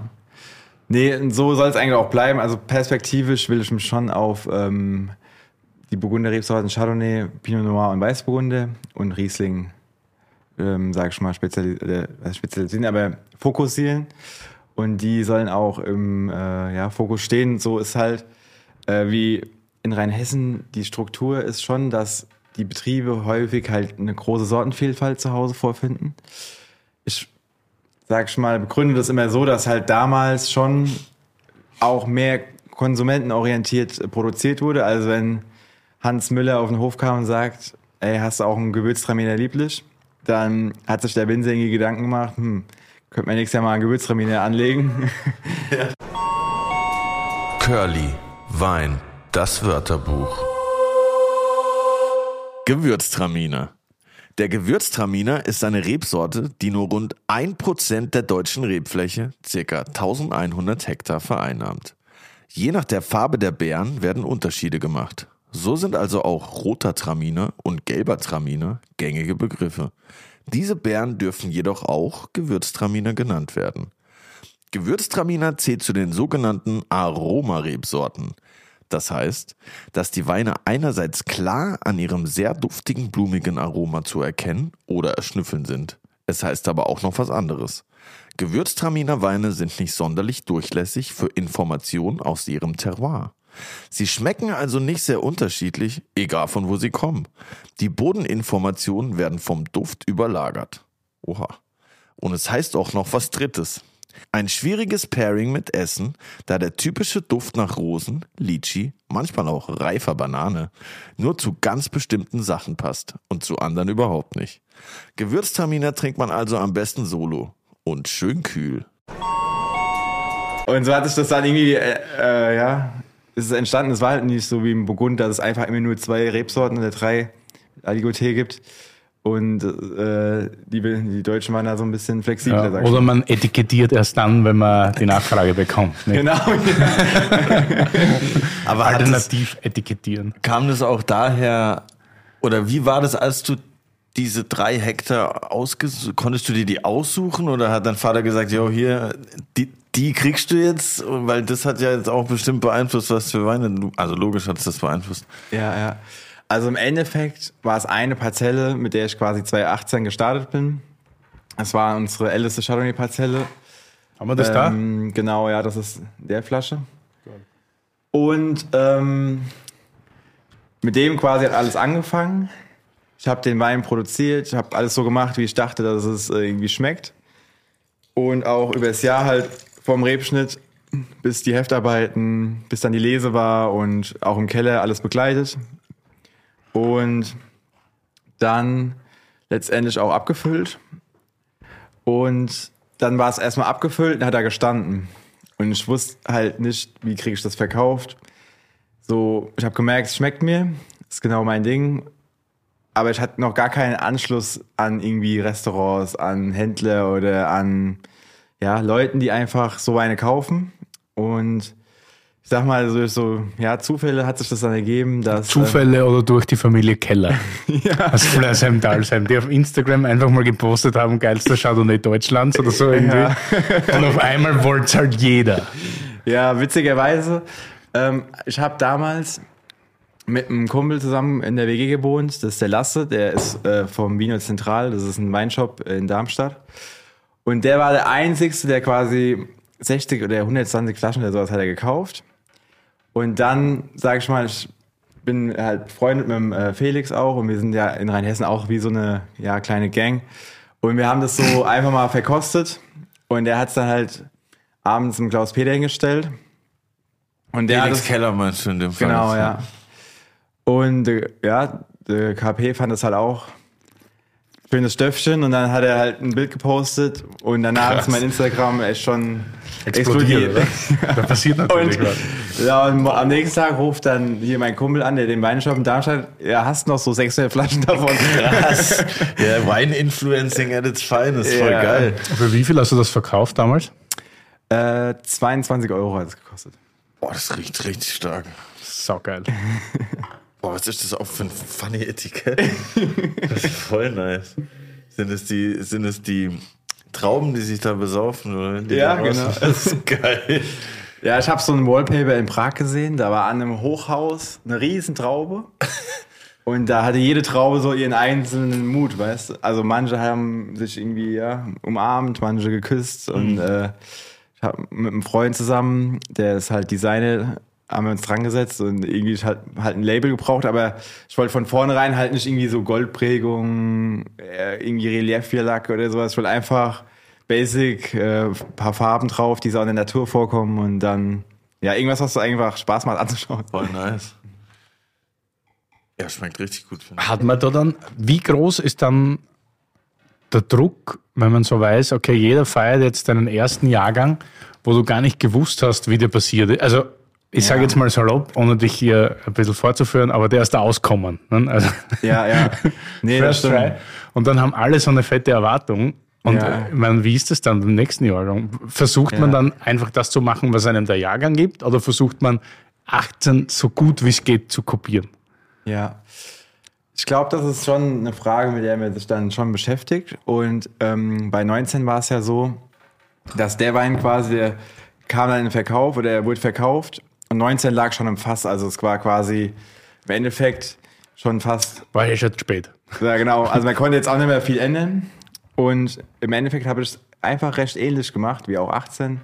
Nee, und so soll es eigentlich auch bleiben. Also perspektivisch will ich mich schon auf ähm, die Burgunder Rebsorten Chardonnay, Pinot Noir und Weißburgunder und Riesling, ähm, sag ich mal, speziali äh, spezialisieren, aber fokussieren. Und die sollen auch im äh, ja, Fokus stehen. So ist halt äh, wie in Rheinhessen die Struktur ist schon, dass die Betriebe häufig halt eine große Sortenvielfalt zu Hause vorfinden. Ich sag ich mal, begründet das immer so, dass halt damals schon auch mehr konsumentenorientiert produziert wurde. Also wenn Hans Müller auf den Hof kam und sagt, ey, hast du auch einen Gewürztraminer lieblich? Dann hat sich der Winzer irgendwie Gedanken gemacht, hm, könnte man nächstes Jahr mal einen Gewürztraminer anlegen. (laughs) Curly, Wein, das Wörterbuch. Gewürztraminer. Der Gewürztraminer ist eine Rebsorte, die nur rund 1% der deutschen Rebfläche, ca. 1100 Hektar, vereinnahmt. Je nach der Farbe der Beeren werden Unterschiede gemacht. So sind also auch roter Traminer und gelber Traminer gängige Begriffe. Diese Beeren dürfen jedoch auch Gewürztraminer genannt werden. Gewürztraminer zählt zu den sogenannten Aromarebsorten. Das heißt, dass die Weine einerseits klar an ihrem sehr duftigen, blumigen Aroma zu erkennen oder erschnüffeln sind. Es heißt aber auch noch was anderes. Gewürztraminer Weine sind nicht sonderlich durchlässig für Informationen aus ihrem Terroir. Sie schmecken also nicht sehr unterschiedlich, egal von wo sie kommen. Die Bodeninformationen werden vom Duft überlagert. Oha. Und es heißt auch noch was Drittes. Ein schwieriges Pairing mit Essen, da der typische Duft nach Rosen, Litchi, manchmal auch reifer Banane, nur zu ganz bestimmten Sachen passt und zu anderen überhaupt nicht. Gewürztraminer trinkt man also am besten solo und schön kühl. Und so hat sich das dann irgendwie, äh, äh, ja, ist es entstanden. Es war halt nicht so wie im Burgund, dass es einfach immer nur zwei Rebsorten oder drei Aligoté gibt. Und äh, die, die Deutschen waren da so ein bisschen flexibler. Ja, oder man etikettiert erst dann, wenn man die Nachfrage bekommt. Nicht? Genau. (laughs) Aber Alternativ etikettieren. kam das auch daher, oder wie war das, als du diese drei Hektar ausgesucht, konntest du dir die aussuchen oder hat dein Vater gesagt, jo, hier, die, die kriegst du jetzt, weil das hat ja jetzt auch bestimmt beeinflusst, was für Weine du, also logisch hat es das beeinflusst. Ja, ja. Also im Endeffekt war es eine Parzelle, mit der ich quasi 2018 gestartet bin. Es war unsere älteste Chardonnay-Parzelle. Haben wir das ähm, Genau, ja, das ist der Flasche. Und ähm, mit dem quasi hat alles angefangen. Ich habe den Wein produziert, ich habe alles so gemacht, wie ich dachte, dass es äh, irgendwie schmeckt. Und auch über das Jahr halt vom Rebschnitt bis die Heftarbeiten, bis dann die Lese war und auch im Keller alles begleitet. Und dann letztendlich auch abgefüllt. Und dann war es erstmal abgefüllt und hat da gestanden. Und ich wusste halt nicht, wie kriege ich das verkauft. So, ich habe gemerkt, es schmeckt mir, ist genau mein Ding. Aber ich hatte noch gar keinen Anschluss an irgendwie Restaurants, an Händler oder an ja, Leuten, die einfach so eine kaufen. Und ich sag mal, durch so ja, Zufälle hat sich das dann ergeben, dass. Zufälle oder durch die Familie Keller aus Flersheim, Dalsheim, die auf Instagram einfach mal gepostet haben, geilster Chardonnay Deutschlands oder so irgendwie. Ja. Und auf einmal wollte es halt jeder. Ja, witzigerweise. Ähm, ich habe damals mit einem Kumpel zusammen in der WG gewohnt. Das ist der Lasse, der ist äh, vom Vino Zentral. Das ist ein Weinshop in Darmstadt. Und der war der Einzige, der quasi 60 oder 120 Flaschen oder sowas hat er gekauft. Und dann, sag ich mal, ich bin halt befreundet mit dem äh, Felix auch und wir sind ja in Rheinhessen auch wie so eine ja, kleine Gang. Und wir haben das so (laughs) einfach mal verkostet und er hat es dann halt abends im Klaus Peter hingestellt. Und der Felix es- Keller meinst du in dem Fall? Genau, ja. Und äh, ja, der KP fand das halt auch schönes Stöffchen und dann hat er halt ein Bild gepostet und danach Krass. ist mein Instagram echt schon Explodiert, explodiert. oder? Da passiert natürlich Und, was. ja, und am nächsten Tag ruft dann hier mein Kumpel an, der den Weinshop in Darmstadt, ja, hast noch so 600 Flaschen davon. Krass. (laughs) Ja, Wein-Influencing at its finest. Voll Ja. geil. Für wie viel hast du das verkauft damals? äh, 22 Euro hat es gekostet. Boah, das riecht richtig stark. Saugeil. (laughs) Boah, was ist das auch für ein funny Etikett? (laughs) Das ist voll nice. Sind es die, sind es die Trauben, die sich da besaufen? Oder? Die Ja, genau. (laughs) Das ist geil. Ja, ich habe so ein Wallpaper in Prag gesehen. Da war an einem Hochhaus eine riesen Traube. Und da hatte jede Traube so ihren einzelnen Mut, weißt du? Also manche haben sich irgendwie ja, umarmt, manche geküsst. Und äh, ich habe mit einem Freund zusammen, der ist halt Designer, haben wir uns dran gesetzt und irgendwie halt, halt ein Label gebraucht. Aber ich wollte von vornherein halt nicht irgendwie so Goldprägung, äh, irgendwie Relieflack oder sowas. Ich wollte einfach basic, äh, paar Farben drauf, die so in der Natur vorkommen und dann, ja, irgendwas, was so einfach Spaß macht anzuschauen. Voll nice. Ja, schmeckt richtig gut. Hat man da dann, wie groß ist dann der Druck, wenn man so weiß, okay, jeder feiert jetzt deinen ersten Jahrgang, wo du gar nicht gewusst hast, wie der passiert ist? Also, ich sage jetzt mal salopp, ohne dich hier ein bisschen vorzuführen, aber der ist da auskommen. Ne? Also, Ja, ja. (laughs) Nee, das stimmt. try. Und dann haben alle so eine fette Erwartung. Und Ja. äh, meine, wie ist das dann beim nächsten Jahrgang? Versucht man Ja. dann einfach das zu machen, was einem der Jahrgang gibt? Oder versucht man 18 so gut wie es geht zu kopieren? Ja. Ich glaube, das ist schon eine Frage, mit der man sich dann schon beschäftigt. Und ähm, bei 19 war es ja so, dass der Wein quasi, kam dann in den Verkauf oder er wurde verkauft und 19 lag schon im Fass. Also es war quasi im Endeffekt schon fast War schon zu spät. Ja, genau. Also man konnte jetzt auch nicht mehr viel ändern. Und im Endeffekt habe ich es einfach recht ähnlich gemacht, wie auch 18.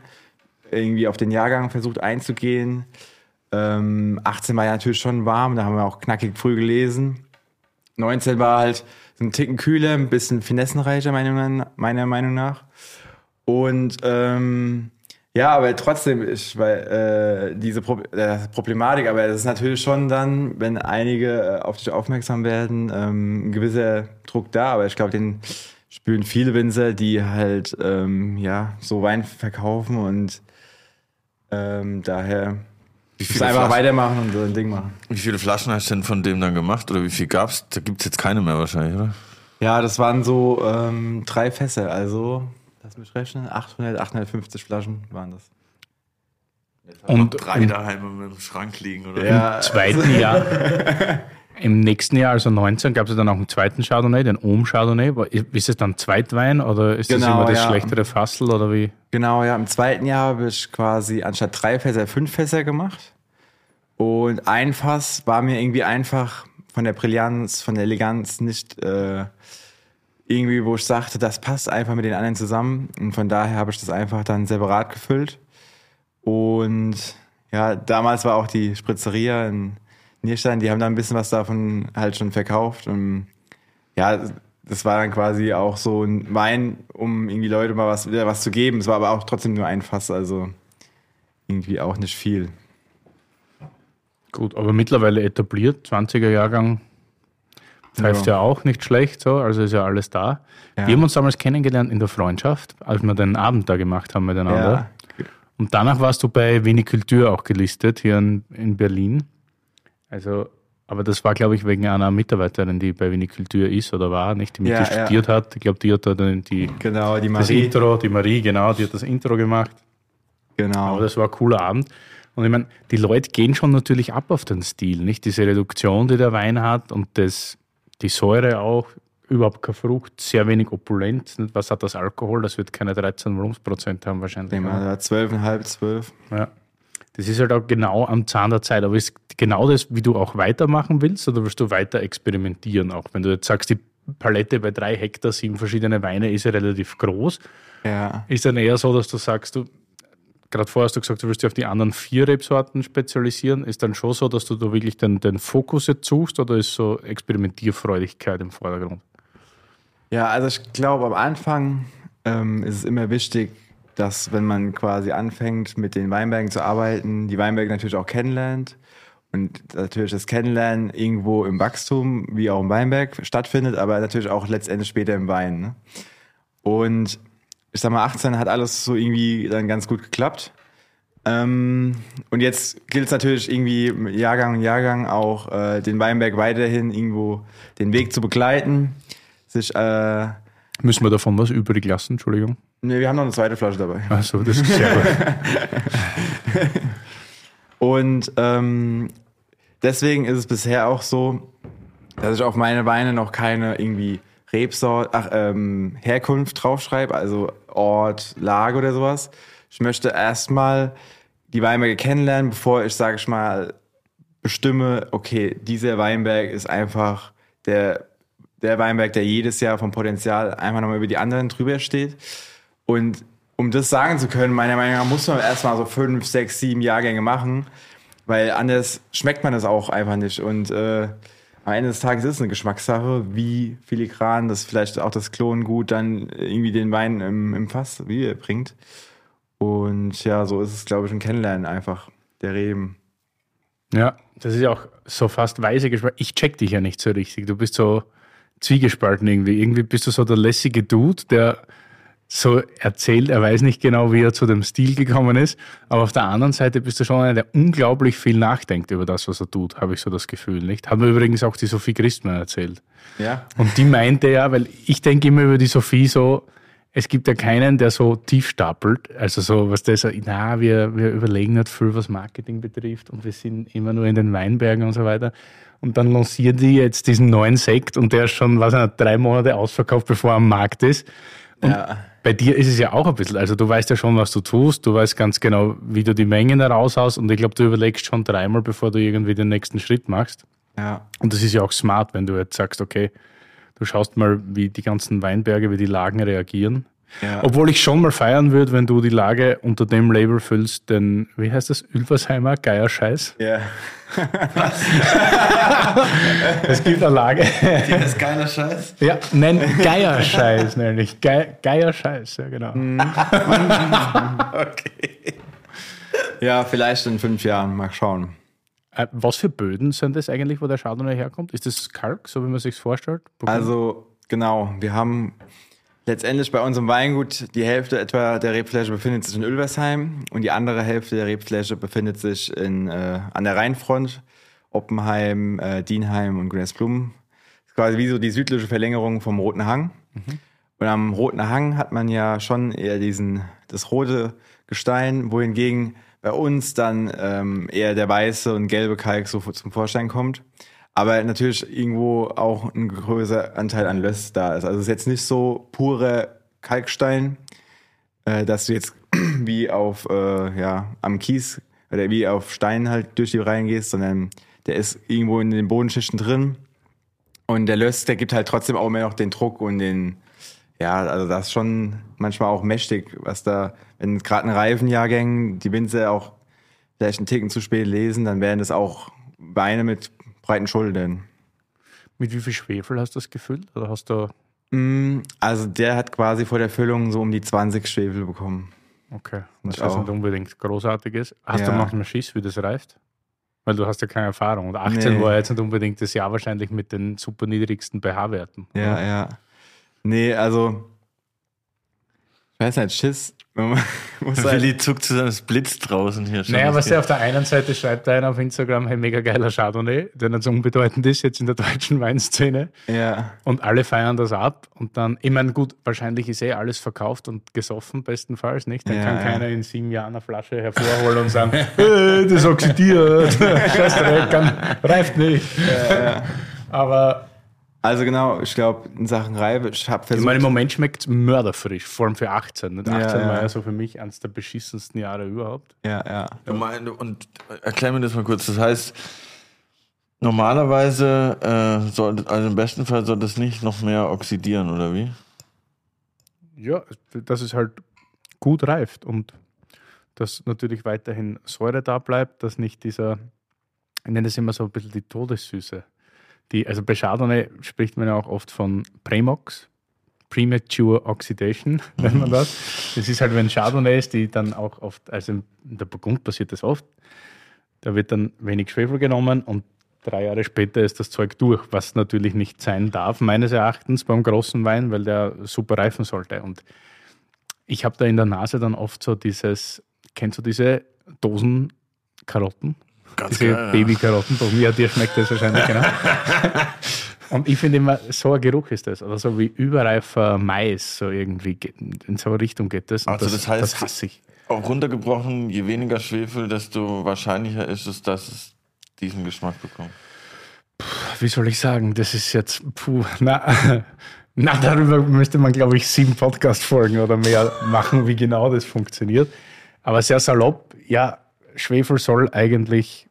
Irgendwie auf den Jahrgang versucht einzugehen. Ähm, 18 war ja natürlich schon warm, da haben wir auch knackig früh gelesen. 19 war halt so ein Ticken kühler, ein bisschen finessenreicher, meiner Meinung, meiner Meinung nach. Und ähm, ja, aber trotzdem ist weil, äh, diese Pro äh, Problematik, aber es ist natürlich schon dann, wenn einige äh, auf dich aufmerksam werden, ähm, ein gewisser Druck da. Aber ich glaube, den spüren viele Winzer, die halt ähm, ja so Wein verkaufen und ähm, daher Wie viele, einfach Flaschen, weitermachen und so ein Ding machen. wie viele Flaschen hast du denn von dem dann gemacht? Oder wie viel gab's? Da gibt's jetzt keine mehr wahrscheinlich, oder? Ja, das waren so ähm, drei Fässer, also lass mich rechnen, 800, 850 Flaschen waren das. Und Drei im daheim im Schrank liegen, oder? Ja, zweiten Jahr, (laughs) im nächsten Jahr, also 19, gab es dann auch einen zweiten Chardonnay, den Ohm Chardonnay. War- Ist es dann Zweitwein oder ist das Genau, immer das ja. schlechtere Fassel oder wie? Genau, ja. Im zweiten Jahr habe ich quasi anstatt drei Fässer fünf Fässer gemacht. Und ein Fass war mir irgendwie einfach von der Brillanz, von der Eleganz nicht äh, irgendwie, wo ich sagte, das passt einfach mit den anderen zusammen. Und von daher habe ich das einfach dann separat gefüllt. Und ja, damals war auch die Spritzeria in Nierstein, die haben da ein bisschen was davon halt schon verkauft. Und ja, das war dann quasi auch so ein Wein, um irgendwie Leute mal was, wieder was zu geben. Es war aber auch trotzdem nur ein Fass, also irgendwie auch nicht viel. Gut, aber mittlerweile etabliert, 20er Jahrgang pfeift ja. Ja. auch nicht schlecht, so, also ist ja alles da. Ja. Wir haben uns damals kennengelernt in der Freundschaft, als wir den Abend da gemacht haben miteinander. Und danach warst du bei Vinikultur auch gelistet, hier in, in Berlin. Also, aber das war, glaube ich, wegen einer Mitarbeiterin, die bei Vinikultur ist oder war, nicht, die mit Ja, dir ja. studiert hat. Ich glaube, die hat da dann die, Genau, die das. Intro, die Marie, genau, die hat das Intro gemacht. Genau. Aber das war ein cooler Abend. Und ich meine, die Leute gehen schon natürlich ab auf den Stil, nicht? Diese Reduktion, die der Wein hat und das, die Säure auch, überhaupt keine Frucht, sehr wenig Opulenz. Was hat das Alkohol? Das wird keine 13 Volumensprozent haben wahrscheinlich. Nehmen wir da 12,5, 12. Ja. Das ist halt auch genau am Zahn der Zeit. Aber ist genau das, wie du auch weitermachen willst, oder willst du weiter experimentieren? Auch wenn du jetzt sagst, die Palette bei drei Hektar, sieben verschiedene Weine ist ja relativ groß. Ja. Ist dann eher so, dass du sagst, du, gerade vorher hast du gesagt, du willst dich auf die anderen vier Rebsorten spezialisieren. Ist dann schon so, dass du da wirklich den, den Fokus jetzt suchst oder ist so Experimentierfreudigkeit im Vordergrund? Ja, also ich glaube, am Anfang ähm, ist es immer wichtig, dass wenn man quasi anfängt, mit den Weinbergen zu arbeiten, die Weinberge natürlich auch kennenlernt und natürlich das Kennenlernen irgendwo im Wachstum, wie auch im Weinberg stattfindet, aber natürlich auch letztendlich später im Wein. Ne? Und ich sag mal, 18 hat alles so irgendwie dann ganz gut geklappt. Ähm, und jetzt gilt es natürlich irgendwie Jahrgang und Jahrgang auch äh, den Weinberg weiterhin irgendwo den Weg zu begleiten. Sich, äh, Müssen wir davon was übrig lassen? Entschuldigung. ne, wir haben noch eine zweite Flasche dabei. Achso, das ist sehr gut. (laughs) Und ähm, deswegen ist es bisher auch so, dass ich auf meine Weine noch keine irgendwie Rebsort, ach, ähm, Herkunft draufschreibe, also Ort, Lage oder sowas. Ich möchte erstmal die Weinberge kennenlernen, bevor ich, sage ich mal, bestimme, okay, dieser Weinberg ist einfach der, der Weinberg, der jedes Jahr vom Potenzial einfach nochmal über die anderen drüber steht. Und um das sagen zu können, meiner Meinung nach, muss man erstmal so fünf, sechs, sieben Jahrgänge machen, weil anders schmeckt man das auch einfach nicht. Und äh, des Tages ist es eine Geschmackssache, wie filigran das vielleicht auch das Klongut dann irgendwie den Wein im, im Fass wie bringt. Und ja, so ist es, glaube ich, ein Kennenlernen einfach der Reben. Ja, das ist ja auch so fast weise Geschmack. Ich check dich ja nicht so richtig. Du bist so zwiegespalten irgendwie. Irgendwie bist du so der lässige Dude, der so erzählt, er weiß nicht genau, wie er zu dem Stil gekommen ist, aber auf der anderen Seite bist du schon einer, der unglaublich viel nachdenkt über das, was er tut, habe ich so das Gefühl, nicht? Hat mir übrigens auch die Sophie Christmann erzählt. Ja. Und die meinte ja, weil ich denke immer über die Sophie so, es gibt ja keinen, der so tief stapelt, also so, was der sagt, na, wir, wir überlegen nicht viel, was Marketing betrifft und wir sind immer nur in den Weinbergen und so weiter. Und dann lancieren die jetzt diesen neuen Sekt und der ist schon, was nicht, drei Monate ausverkauft, bevor er am Markt ist. Und Ja. Bei dir ist es ja auch ein bisschen, also du weißt ja schon, was du tust, du weißt ganz genau, wie du die Mengen heraushaust und ich glaube, du überlegst schon dreimal, bevor du irgendwie den nächsten Schritt machst. Ja. Und das ist ja auch smart, wenn du jetzt sagst, okay, du schaust mal, wie die ganzen Weinberge, wie die Lagen reagieren. Ja. Obwohl ich schon mal feiern würde, wenn du die Lage unter dem Label füllst, den, wie heißt das, Ülversheimer Geierscheiß. Ja. (laughs) Es gibt eine Lage. Das ist geiler Scheiß. Ja, nenn Geierscheiß nämlich. Ge Geierscheiß, ja genau. (laughs) Okay. ja, vielleicht in fünf Jahren. Mal schauen. Äh, Was für Böden sind das eigentlich, wo der Chardonnay herkommt? Ist das Kalk, so wie man sich vorstellt? Also, genau, wir haben letztendlich bei unserem Weingut die Hälfte etwa der Rebfläche befindet sich in Ölversheim und die andere Hälfte der Rebfläche befindet sich in, äh, an der Rheinfront, Oppenheim, äh, Dienheim und Grünesblum. Das ist quasi wie so die südliche Verlängerung vom Roten Hang. Und am Roten Hang hat man ja schon eher diesen, das rote Gestein, wohingegen bei uns dann ähm, eher der weiße und gelbe Kalk so zum Vorschein kommt. Aber natürlich irgendwo auch ein größerer Anteil an Löss da ist. Also es ist jetzt nicht so pure Kalkstein, äh, dass du jetzt (clears throat) wie auf, äh, ja, am Kies oder wie auf Stein halt durch die Reihen gehst, sondern der ist irgendwo in den Bodenschichten drin. Und der Löss, der gibt halt trotzdem auch mehr noch den Druck und den, ja, also das ist schon manchmal auch mächtig, was da, wenn gerade in Reifenjahrgängen die Winzer auch vielleicht einen Ticken zu spät lesen, dann wären das auch Weine mit breiten Schultern. Mit wie viel Schwefel hast du das gefüllt? Oder hast du. Mm, Also der hat quasi vor der Füllung so um die 20 Schwefel bekommen. Okay, das ist auch. nicht unbedingt großartiges. Hast du Ja. manchmal Schiss, wie das reift? Weil du hast ja keine Erfahrung. Und 18 Nee. war jetzt nicht unbedingt das Jahr wahrscheinlich mit den super niedrigsten pH-Werten. Ja, ja. Nee, also ich weiß nicht, Schiss. Man (laughs) muss halt, Willi zuckt zu seinem Blitz draußen hier schon. Naja, was der auf der einen Seite schreibt einer auf Instagram, hey, mega geiler Chardonnay, der nicht so unbedeutend ist jetzt in der deutschen Weinszene. ja, Und alle feiern das ab. Und dann, ich meine, gut, wahrscheinlich ist eh alles verkauft und gesoffen, bestenfalls, nicht? Dann Ja, kann ja. keiner in sieben Jahren eine Flasche hervorholen und sagen, (laughs) hey, das oxidiert, (laughs) Scheiß Dreck, reift nicht. Aber also genau, ich glaube, in Sachen Reibe, ich habe ich versucht, meine, im Moment schmeckt es mörderfrisch, vor allem für 18. Und 18 Ja, ja. war ja so für mich eines der beschissensten Jahre überhaupt. ja, ja. Du mein- Und erklär mir das mal kurz. Das heißt, normalerweise äh, sollte, also im besten Fall soll das nicht noch mehr oxidieren, oder wie? Ja, dass es halt gut reift und dass natürlich weiterhin Säure da bleibt, dass nicht dieser, ich nenne das immer so ein bisschen die Todessüße. Die, also bei Chardonnay spricht man ja auch oft von Premox, Premature Oxidation, (laughs) nennt man das. Das ist halt, wenn Chardonnay ist, die dann auch oft, also in der Burgund passiert das oft, da wird dann wenig Schwefel genommen und drei Jahre später ist das Zeug durch, was natürlich nicht sein darf, meines Erachtens beim großen Wein, weil der super reifen sollte. Und ich habe da in der Nase dann oft so dieses, kennst du diese Dosen Karotten? Ganz Diese geil, ja. Babykarotten, ja, dir schmeckt das wahrscheinlich, genau. (laughs) Und ich finde immer, so ein Geruch ist das. Oder so wie überreifer Mais, so irgendwie in so eine Richtung geht das. Also das heißt- das hasse ich. Auch runtergebrochen, je weniger Schwefel, desto wahrscheinlicher ist es, dass es diesen Geschmack bekommt. wie soll ich sagen, das ist jetzt, puh, na, (laughs) na darüber müsste man, glaube ich, sieben Podcast-Folgen oder mehr machen, wie genau das funktioniert. Aber sehr salopp, ja, Schwefel soll eigentlich,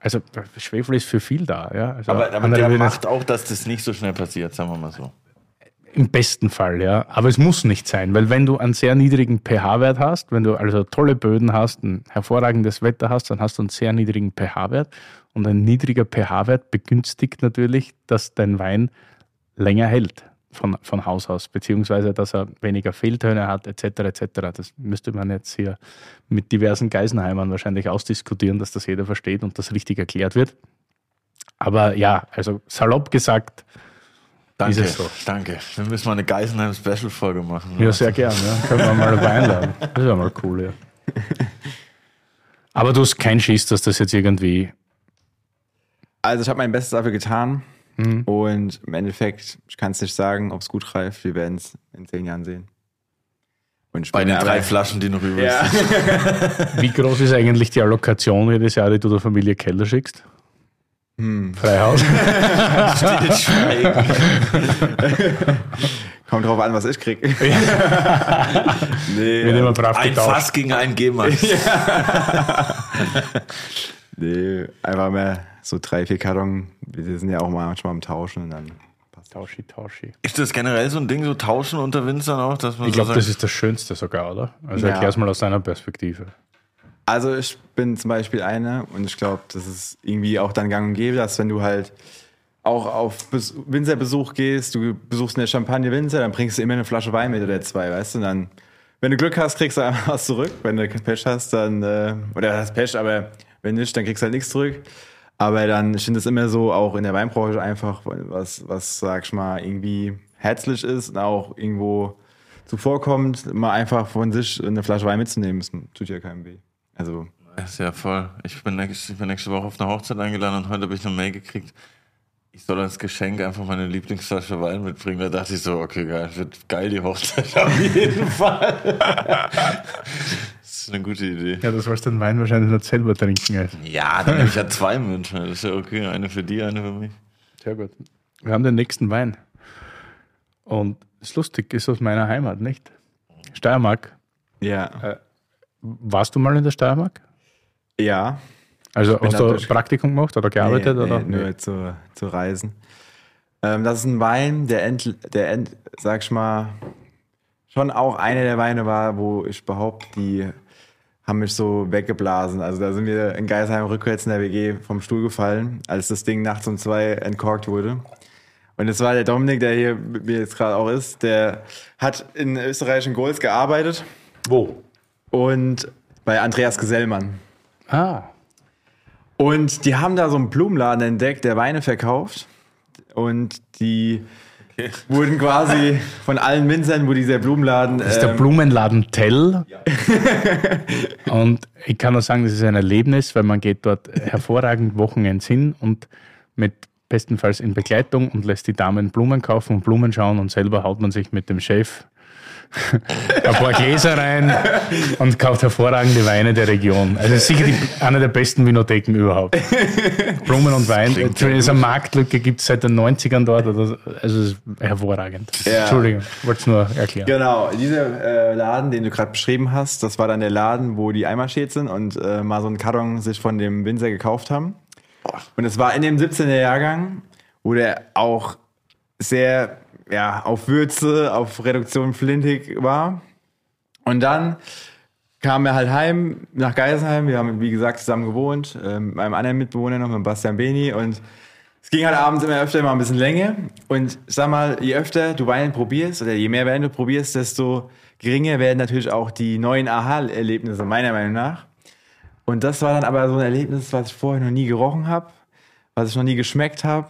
also Schwefel ist für viel da, ja. Also Aber, aber der macht auch, dass das nicht so schnell passiert, sagen wir mal so. Im besten Fall, ja. Aber es muss nicht sein, weil wenn du einen sehr niedrigen pH-Wert hast, wenn du also tolle Böden hast, ein hervorragendes Wetter hast, dann hast du einen sehr niedrigen pH-Wert. Und ein niedriger pH-Wert begünstigt natürlich, dass dein Wein länger hält von, von Haus aus, beziehungsweise dass er weniger Fehltöne hat, etc. etc. Das müsste man jetzt hier mit diversen Geisenheimern wahrscheinlich ausdiskutieren, dass das jeder versteht und das richtig erklärt wird. Aber ja, also salopp gesagt, Danke, Ist es so. danke. Wir müssen mal eine Geisenheim-Special-Folge machen. Ja, sehr gern. Ja. Können wir mal dabei einladen. Das wäre mal cool, ja. Aber du hast keinen Schiss, dass das jetzt irgendwie. Also ich habe mein Bestes dafür getan. Und im Endeffekt, ich kann es nicht sagen, ob es gut reift. Wir werden es in zehn Jahren sehen. Bei den drei Flaschen, die noch übrig Ja. sind. (laughs) Wie groß ist eigentlich die Allokation jedes Jahr, die du der Familie Keller schickst? Freihaus. Still (laughs) schweigen. Kommt drauf an, was ich krieg. (laughs) nee, Wird immer brav Ein getauscht. Fass gegen einen G-Max. nee, einfach mehr so drei, vier Karton. Wir sind ja auch mal manchmal am Tauschen und dann passt Tauschi, Tauschi. Ist das generell so ein Ding, so tauschen unter Winzern auch? Dass man Ich so glaube, das ist das Schönste sogar, oder? Also Ja. erklär's mal aus deiner Perspektive. Also ich bin zum Beispiel einer und ich glaube, das ist irgendwie auch dann gang und gäbe, dass wenn du halt auch auf Bes Winzerbesuch gehst, du besuchst eine Champagne Winzer, dann bringst du immer eine Flasche Wein mit oder zwei, weißt du? Und dann, wenn du Glück hast, kriegst du einfach was zurück. Wenn du kein Pech hast, dann, äh, oder hast Pech, aber wenn nicht, dann kriegst du halt nichts zurück. Aber dann, finde es immer so, auch in der Weinbranche einfach, was, was, sag ich mal, irgendwie herzlich ist und auch irgendwo zuvorkommt, mal einfach von sich eine Flasche Wein mitzunehmen, das tut ja keinem weh. Also, Ist ja voll. Ich bin, nächste, ich bin nächste Woche auf eine Hochzeit eingeladen und heute habe ich eine Mail gekriegt. Ich soll als Geschenk einfach meine Lieblingsflasche Wein mitbringen. Da dachte ich so, okay, geil, wird geil die Hochzeit auf jeden (laughs) Fall. Das ist eine gute Idee. Ja, du sollst den Wein wahrscheinlich nicht selber trinken. Also. Ja, dann nehme ich ja zwei mit. Das ist ja okay. Eine für die, eine für mich. Sehr gut. Wir haben den nächsten Wein. Und ist lustig, ist aus meiner Heimat, nicht? Steiermark. ja. Warst du mal in der Steiermark? Ja. Also hast du Praktikum gemacht oder gearbeitet? Nee, nee, oder? Nur zu, zu reisen. Ähm, das ist ein Wein, der, end, der end, sag ich mal, schon auch einer der Weine war, wo ich behaupte, die haben mich so weggeblasen. Also da sind wir in Geisheim rückwärts in der WG vom Stuhl gefallen, als das Ding nachts um zwei entkorkt wurde. Und es war der Dominik, der hier mit mir jetzt gerade auch ist, der hat in österreichischen Goals gearbeitet Wo? und bei Andreas Gesellmann. Ah, Und die haben da so einen Blumenladen entdeckt, der Weine verkauft. Und die (laughs) wurden quasi von allen Winzern, wo dieser Blumenladen. das ist der ähm, Blumenladen Tell. Und ich kann nur sagen, das ist ein Erlebnis, weil man geht dort hervorragend Wochenends hin und mit bestenfalls in Begleitung und lässt die Damen Blumen kaufen und Blumen schauen und selber haut man sich mit dem Chef (laughs) ein paar Gläser rein und kauft hervorragende Weine der Region. Also sicher die, eine der besten Vinotheken überhaupt. Blumen und Wein. Klingt Es ist eine Marktlücke, gibt es seit den 90ern dort. Also es ist hervorragend. Ja. Entschuldigung, wollte es nur erklären. Genau, dieser äh, Laden, den du gerade beschrieben hast, das war dann der Laden, wo die Eimer steht sind und äh, mal so einen Karton sich von dem Winzer gekauft haben. Und es war in dem 17er Jahrgang, wo der auch sehr ja, auf Würze, auf Reduktion flintig war. Und dann kam er halt heim nach Geisenheim. Wir haben, wie gesagt, zusammen gewohnt, äh, mit meinem anderen Mitbewohner noch, mit Bastian Beni. Und es ging halt abends immer öfter mal ein bisschen länger. Und ich sag mal, je öfter du Wein probierst oder je mehr Wein du probierst, desto geringer werden natürlich auch die neuen Aha-Erlebnisse, meiner Meinung nach. Und das war dann aber so ein Erlebnis, was ich vorher noch nie gerochen habe, was ich noch nie geschmeckt habe.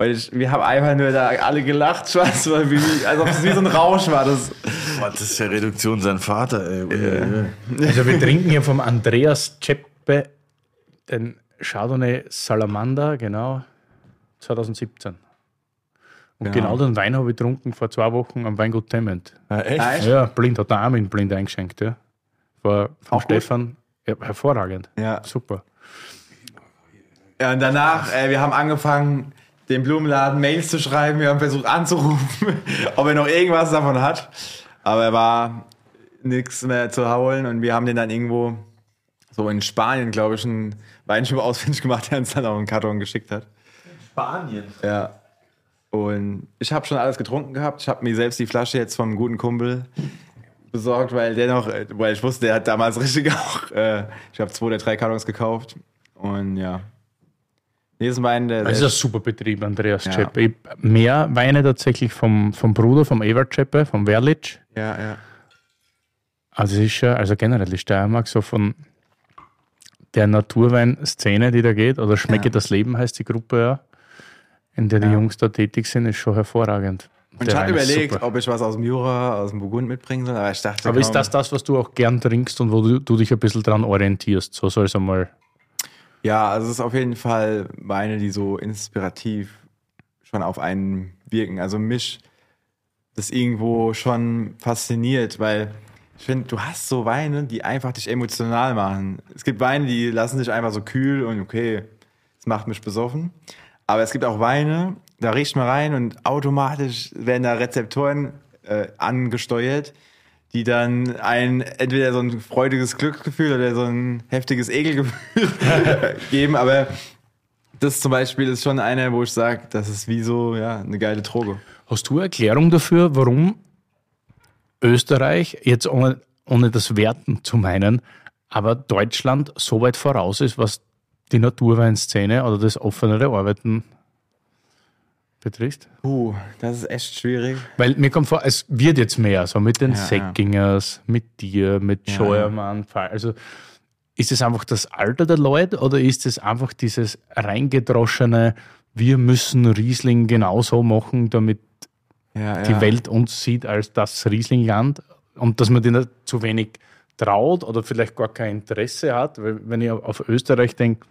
Weil ich, wir haben einfach nur da alle gelacht, was, weil wie, als ob es wie so ein Rausch war. Das, Boah, das ist ja Reduktion sein Vater, ey. Also wir trinken hier vom Andreas Ceppe den Chardonnay Salamander, genau, 2017. Und genau, Genau. den Wein habe ich getrunken vor zwei Wochen am Weingut Temment. Ja, echt? Ja, blind, hat der Armin blind eingeschenkt, ja. War von Auch? Stefan. Ja, hervorragend. Ja. Super. Ja, und danach, äh, wir haben angefangen, dem Blumenladen Mails zu schreiben. Wir haben versucht anzurufen, (laughs) ob er noch irgendwas davon hat. Aber er war nichts mehr zu holen und wir haben den dann irgendwo so in Spanien, glaube ich, einen Weinschub ausfindig gemacht, (laughs) der uns dann auch einen Karton geschickt hat. Spanien. Ja. Und ich habe schon alles getrunken gehabt. Ich habe mir selbst die Flasche jetzt vom guten Kumpel besorgt, weil der noch, weil ich wusste, der hat damals (laughs) richtig auch, äh, ich habe zwei oder drei Kartons gekauft. Und ja. Nächsten Wein, der, Das ist ein super Betrieb, Andreas Ja. Czeppe. Ich mehr Weine tatsächlich vom, vom Bruder, vom Evert Czeppe, vom Werlitsch. ja, ja. Also es ist schon, also generell die Steiermark so von der Naturwein-Szene, die da geht, oder Schmecke Ja. das Leben heißt die Gruppe ja, in der die Ja. Jungs da tätig sind, ist schon hervorragend. Und Der ich ist überlegt, super. ob ich was aus dem Jura, aus dem Burgund mitbringen soll, aber ich dachte, Aber ist komm, das das, was du auch gern trinkst und wo du, du dich ein bisschen dran orientierst? So soll es einmal. Ja, also es ist auf jeden Fall Weine, die so inspirativ schon auf einen wirken. Also mich das irgendwo schon fasziniert, weil ich finde, du hast so Weine, die einfach dich emotional machen. Es gibt Weine, die lassen dich einfach so kühl und okay, es macht mich besoffen. Aber es gibt auch Weine, da riecht man rein und automatisch werden da Rezeptoren äh, angesteuert, die dann ein entweder so ein freudiges Glücksgefühl oder so ein heftiges Ekelgefühl (laughs) geben. Aber das zum Beispiel ist schon einer, wo ich sage, das ist wie so ja, eine geile Droge. Hast du eine Erklärung dafür, warum Österreich, jetzt ohne, ohne das Werten zu meinen, aber Deutschland so weit voraus ist, was die Naturweinszene oder das offenere Arbeiten betrifft? Puh, das ist echt schwierig. Weil mir kommt vor, es wird jetzt mehr, so mit den Ja, Säckingers, mit dir, mit Ja. Scheuermann. Also ist es einfach das Alter der Leute oder ist es einfach dieses reingedroschene, wir müssen Riesling genauso machen, damit Ja, die ja. Welt uns sieht als das Rieslingland und dass man denen zu wenig traut oder vielleicht gar kein Interesse hat. Weil wenn ich auf Österreich denke,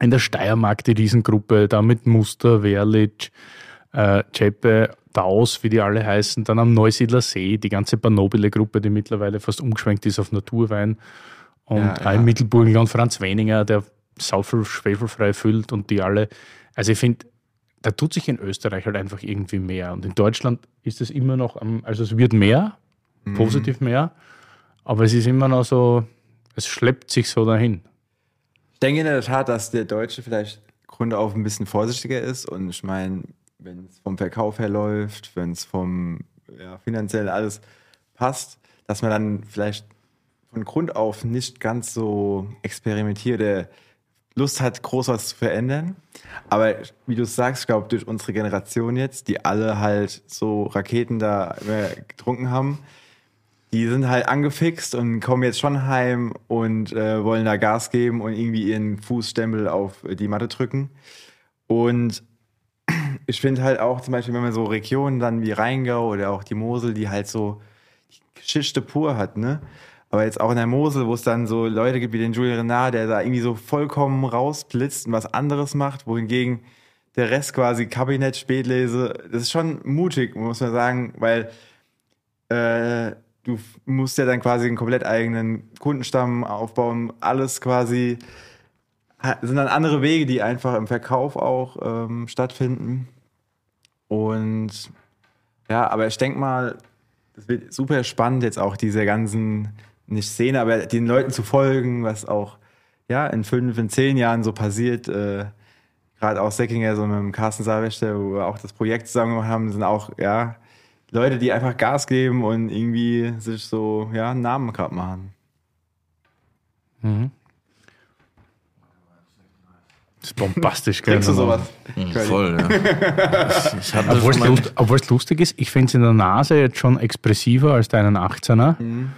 in der Steiermark die Riesengruppe, da mit Muster, Werlitsch, äh, Ceppe, Daus, wie die alle heißen, dann am Neusiedler See, die ganze Banobile-Gruppe, die mittlerweile fast umgeschwenkt ist auf Naturwein und Ja, auch ja. im Mittelburgenland Franz Weninger, der sau viel schwefelfrei füllt und die alle. Also ich finde, da tut sich in Österreich halt einfach irgendwie mehr. Und in Deutschland ist es immer noch, am, also es wird mehr, Mhm. positiv mehr, aber es ist immer noch so, es schleppt sich so dahin. Ich denke in der Tat, dass der Deutsche vielleicht grundauf ein bisschen vorsichtiger ist. Und ich meine, wenn es vom Verkauf her läuft, wenn es vom ja, finanziell alles passt, dass man dann vielleicht von Grund auf nicht ganz so experimentiert oder Lust hat, groß was zu verändern. Aber wie du sagst, ich glaube, durch unsere Generation jetzt, die alle halt so Raketen da getrunken haben, die sind halt angefixt und kommen jetzt schon heim und äh, wollen da Gas geben und irgendwie ihren Fußstempel auf die Matte drücken. Und (clears throat) ich finde halt auch zum Beispiel, wenn man so Regionen dann wie Rheingau oder auch die Mosel, die halt so die Geschichte pur hat, ne? Aber jetzt auch in der Mosel, wo es dann so Leute gibt wie den Julien Renard, der da irgendwie so vollkommen rausblitzt und was anderes macht, wohingegen der Rest quasi Kabinett, Spätlese, das ist schon mutig, muss man sagen, weil äh, du musst ja dann quasi einen komplett eigenen Kundenstamm aufbauen, alles quasi sind dann andere Wege, die einfach im Verkauf auch ähm, stattfinden. Und ja, aber ich denke mal, das wird super spannend, jetzt auch diese ganzen, nicht Szene, aber den Leuten zu folgen, was auch ja in fünf, in zehn Jahren so passiert. Äh, Gerade auch Säckinger, so mit dem Carsten Saalwächter, wo wir auch das Projekt zusammen gemacht haben, sind auch, ja, Leute, die einfach Gas geben und irgendwie sich so, ja, einen Namen gerade machen. Das ist bombastisch, gell? Kriegst du sowas? Voll, ja. (laughs) Ich Obwohl es lust, obwohl es lustig ist, ich finde es in der Nase jetzt schon expressiver als deinen 18er. Mhm.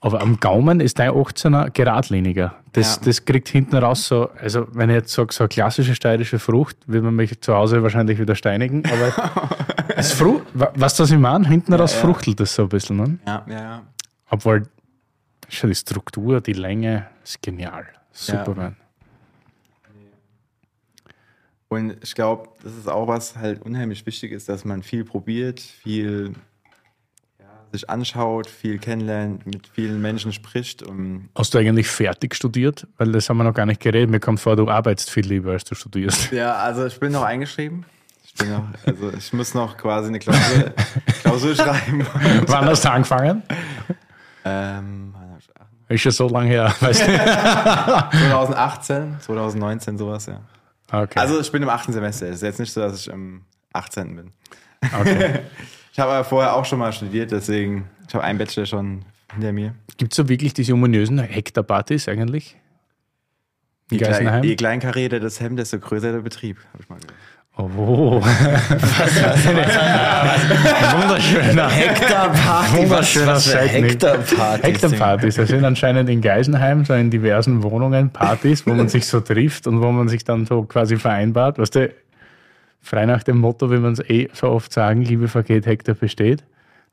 Aber am Gaumen ist dein 18er geradliniger. Das, Ja. das kriegt hinten raus so, also wenn ich jetzt sage, so eine klassische steirische Frucht, wird man mich zu Hause wahrscheinlich wieder steinigen. Aber (laughs) es Fru wa- was das ich meine, hinten raus ja. fruchtelt das so ein bisschen. Ne? Ja, ja, ja. Obwohl schon die Struktur, die Länge ist genial. Super, Ja. Und ich glaube, das ist auch was halt unheimlich wichtig ist, dass man viel probiert, viel ja, sich anschaut, viel kennenlernt, mit vielen Menschen spricht. Und Hast du eigentlich fertig studiert? Weil das haben wir noch gar nicht geredet. Mir kommt vor, du arbeitest viel lieber, als du studierst. ja, also ich bin noch eingeschrieben. Ich bin noch, also ich muss noch quasi eine Klausur, Klausur schreiben. (laughs) Wann hast du angefangen? ähm, Ist schon so lange her. Weißt du? (laughs) 2018, 2019, sowas, ja. Okay. Also ich bin im achten Semester. Es ist jetzt nicht so, dass ich im 18 bin. Okay. (laughs) Ich habe aber vorher auch schon mal studiert, deswegen, ich habe einen Bachelor schon hinter mir. Gibt es so wirklich diese ominösen Hektarpartys eigentlich? In Je, klein, je kleinkarierter das Hemd, desto größer der Betrieb, habe ich mal gehört. Oh, wunderschöner Hektarparty. Wunderschöner was, was für. Hektarparty. Hektarpartys. Das sind anscheinend in Geisenheim, so in diversen Wohnungen, Partys, wo man sich so trifft und wo man sich dann so quasi vereinbart. Weißt du, frei nach dem Motto, wie man es eh so oft sagen, Liebe vergeht, Hektar besteht,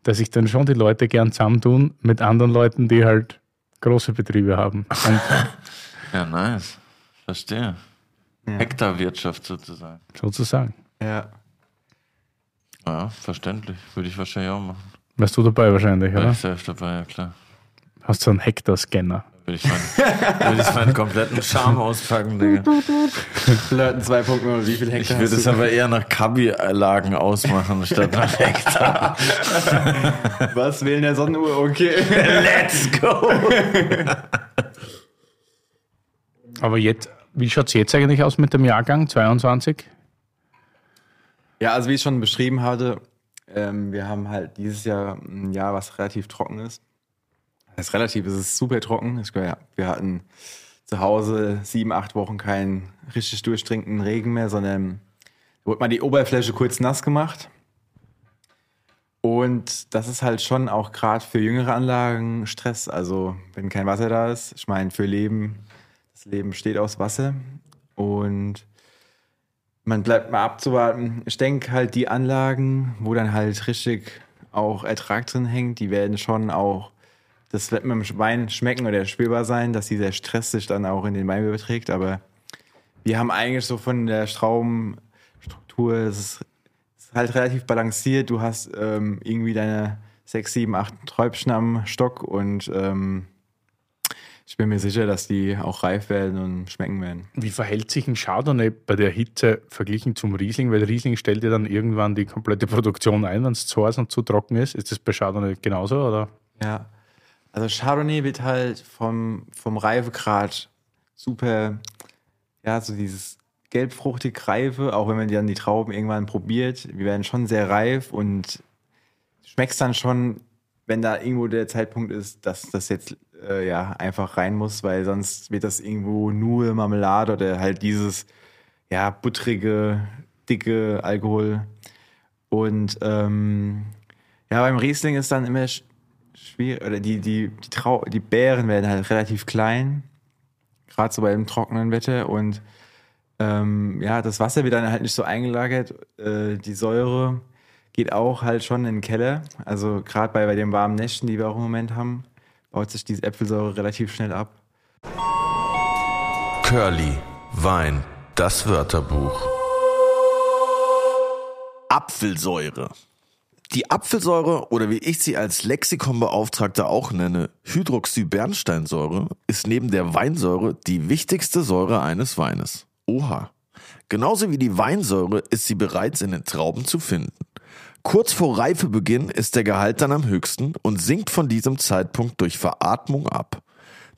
dass sich dann schon die Leute gern zusammentun mit anderen Leuten, die halt große Betriebe haben. Ja, nice. Verstehe. Hektarwirtschaft sozusagen. sozusagen. Ja. Ja, verständlich. Würde ich wahrscheinlich auch machen. Wärst du dabei wahrscheinlich, oder? ich selbst dabei, ja klar. Hast so einen Hektar-Scanner. Würde ich, meinen, würde ich meinen kompletten Charme auspacken, Digga. Flirten 2.0, wie viel Ich Hektar würde hast es du? aber eher nach Kabi-Lagen ausmachen, statt nach Hektar. (laughs) Was wählen der Sonnenuhr? Okay. Let's go! Aber jetzt, wie schaut es jetzt eigentlich aus mit dem Jahrgang 22? Ja, also wie ich schon beschrieben hatte, ähm, wir haben halt dieses Jahr ein Jahr, was relativ trocken ist. Das ist relativ, es ist super trocken. Ich, glaube, ja, wir hatten zu Hause sieben, acht Wochen keinen richtig durchdringenden Regen mehr, sondern da wurde mal die Oberfläche kurz nass gemacht. Und das ist halt schon auch gerade für jüngere Anlagen Stress. Also wenn kein Wasser da ist, ich meine, für Leben, das Leben besteht aus Wasser. Und man bleibt mal abzuwarten. Ich denke halt, die Anlagen, wo dann halt richtig auch Ertrag drin hängt, die werden schon auch, das wird mit dem Wein schmecken oder spürbar sein, dass dieser Stress sich dann auch in den Wein überträgt. Aber wir haben eigentlich so von der Straubenstruktur, es ist, ist halt relativ balanciert. Du hast ähm, irgendwie deine sechs, sieben, acht Träubchen am Stock und ähm, ich bin mir sicher, dass die auch reif werden und schmecken werden. Wie verhält sich ein Chardonnay bei der Hitze verglichen zum Riesling? Weil Riesling stellt ja dann irgendwann die komplette Produktion ein, wenn es zu heiß und zu trocken ist. Ist das bei Chardonnay genauso? Oder? Ja, also Chardonnay wird halt vom, vom Reifegrad super, ja, so dieses gelbfruchtig reife, auch wenn man dann die Trauben irgendwann probiert, wir werden schon sehr reif und schmeckst dann schon, wenn da irgendwo der Zeitpunkt ist, dass das jetzt äh, ja einfach rein muss, weil sonst wird das irgendwo nur Marmelade oder halt dieses ja buttrige, dicke Alkohol. Und ähm, ja, beim Riesling ist dann immer sch- schwierig, oder die, die, die, Trau die Beeren werden halt relativ klein, gerade so beim trockenen Wetter und ähm, ja, das Wasser wird dann halt nicht so eingelagert, äh, die Säure geht auch halt schon in den Keller, also gerade bei, bei den warmen Nächten, die wir auch im Moment haben, baut sich diese Äpfelsäure relativ schnell ab. Curly, Wein, das Wörterbuch. Apfelsäure. Die Apfelsäure oder wie ich sie als Lexikonbeauftragter auch nenne, Hydroxybernsteinsäure, ist neben der Weinsäure die wichtigste Säure eines Weines. Oha. Genauso wie die Weinsäure ist sie bereits in den Trauben zu finden. Kurz vor Reifebeginn ist der Gehalt dann am höchsten und sinkt von diesem Zeitpunkt durch Veratmung ab.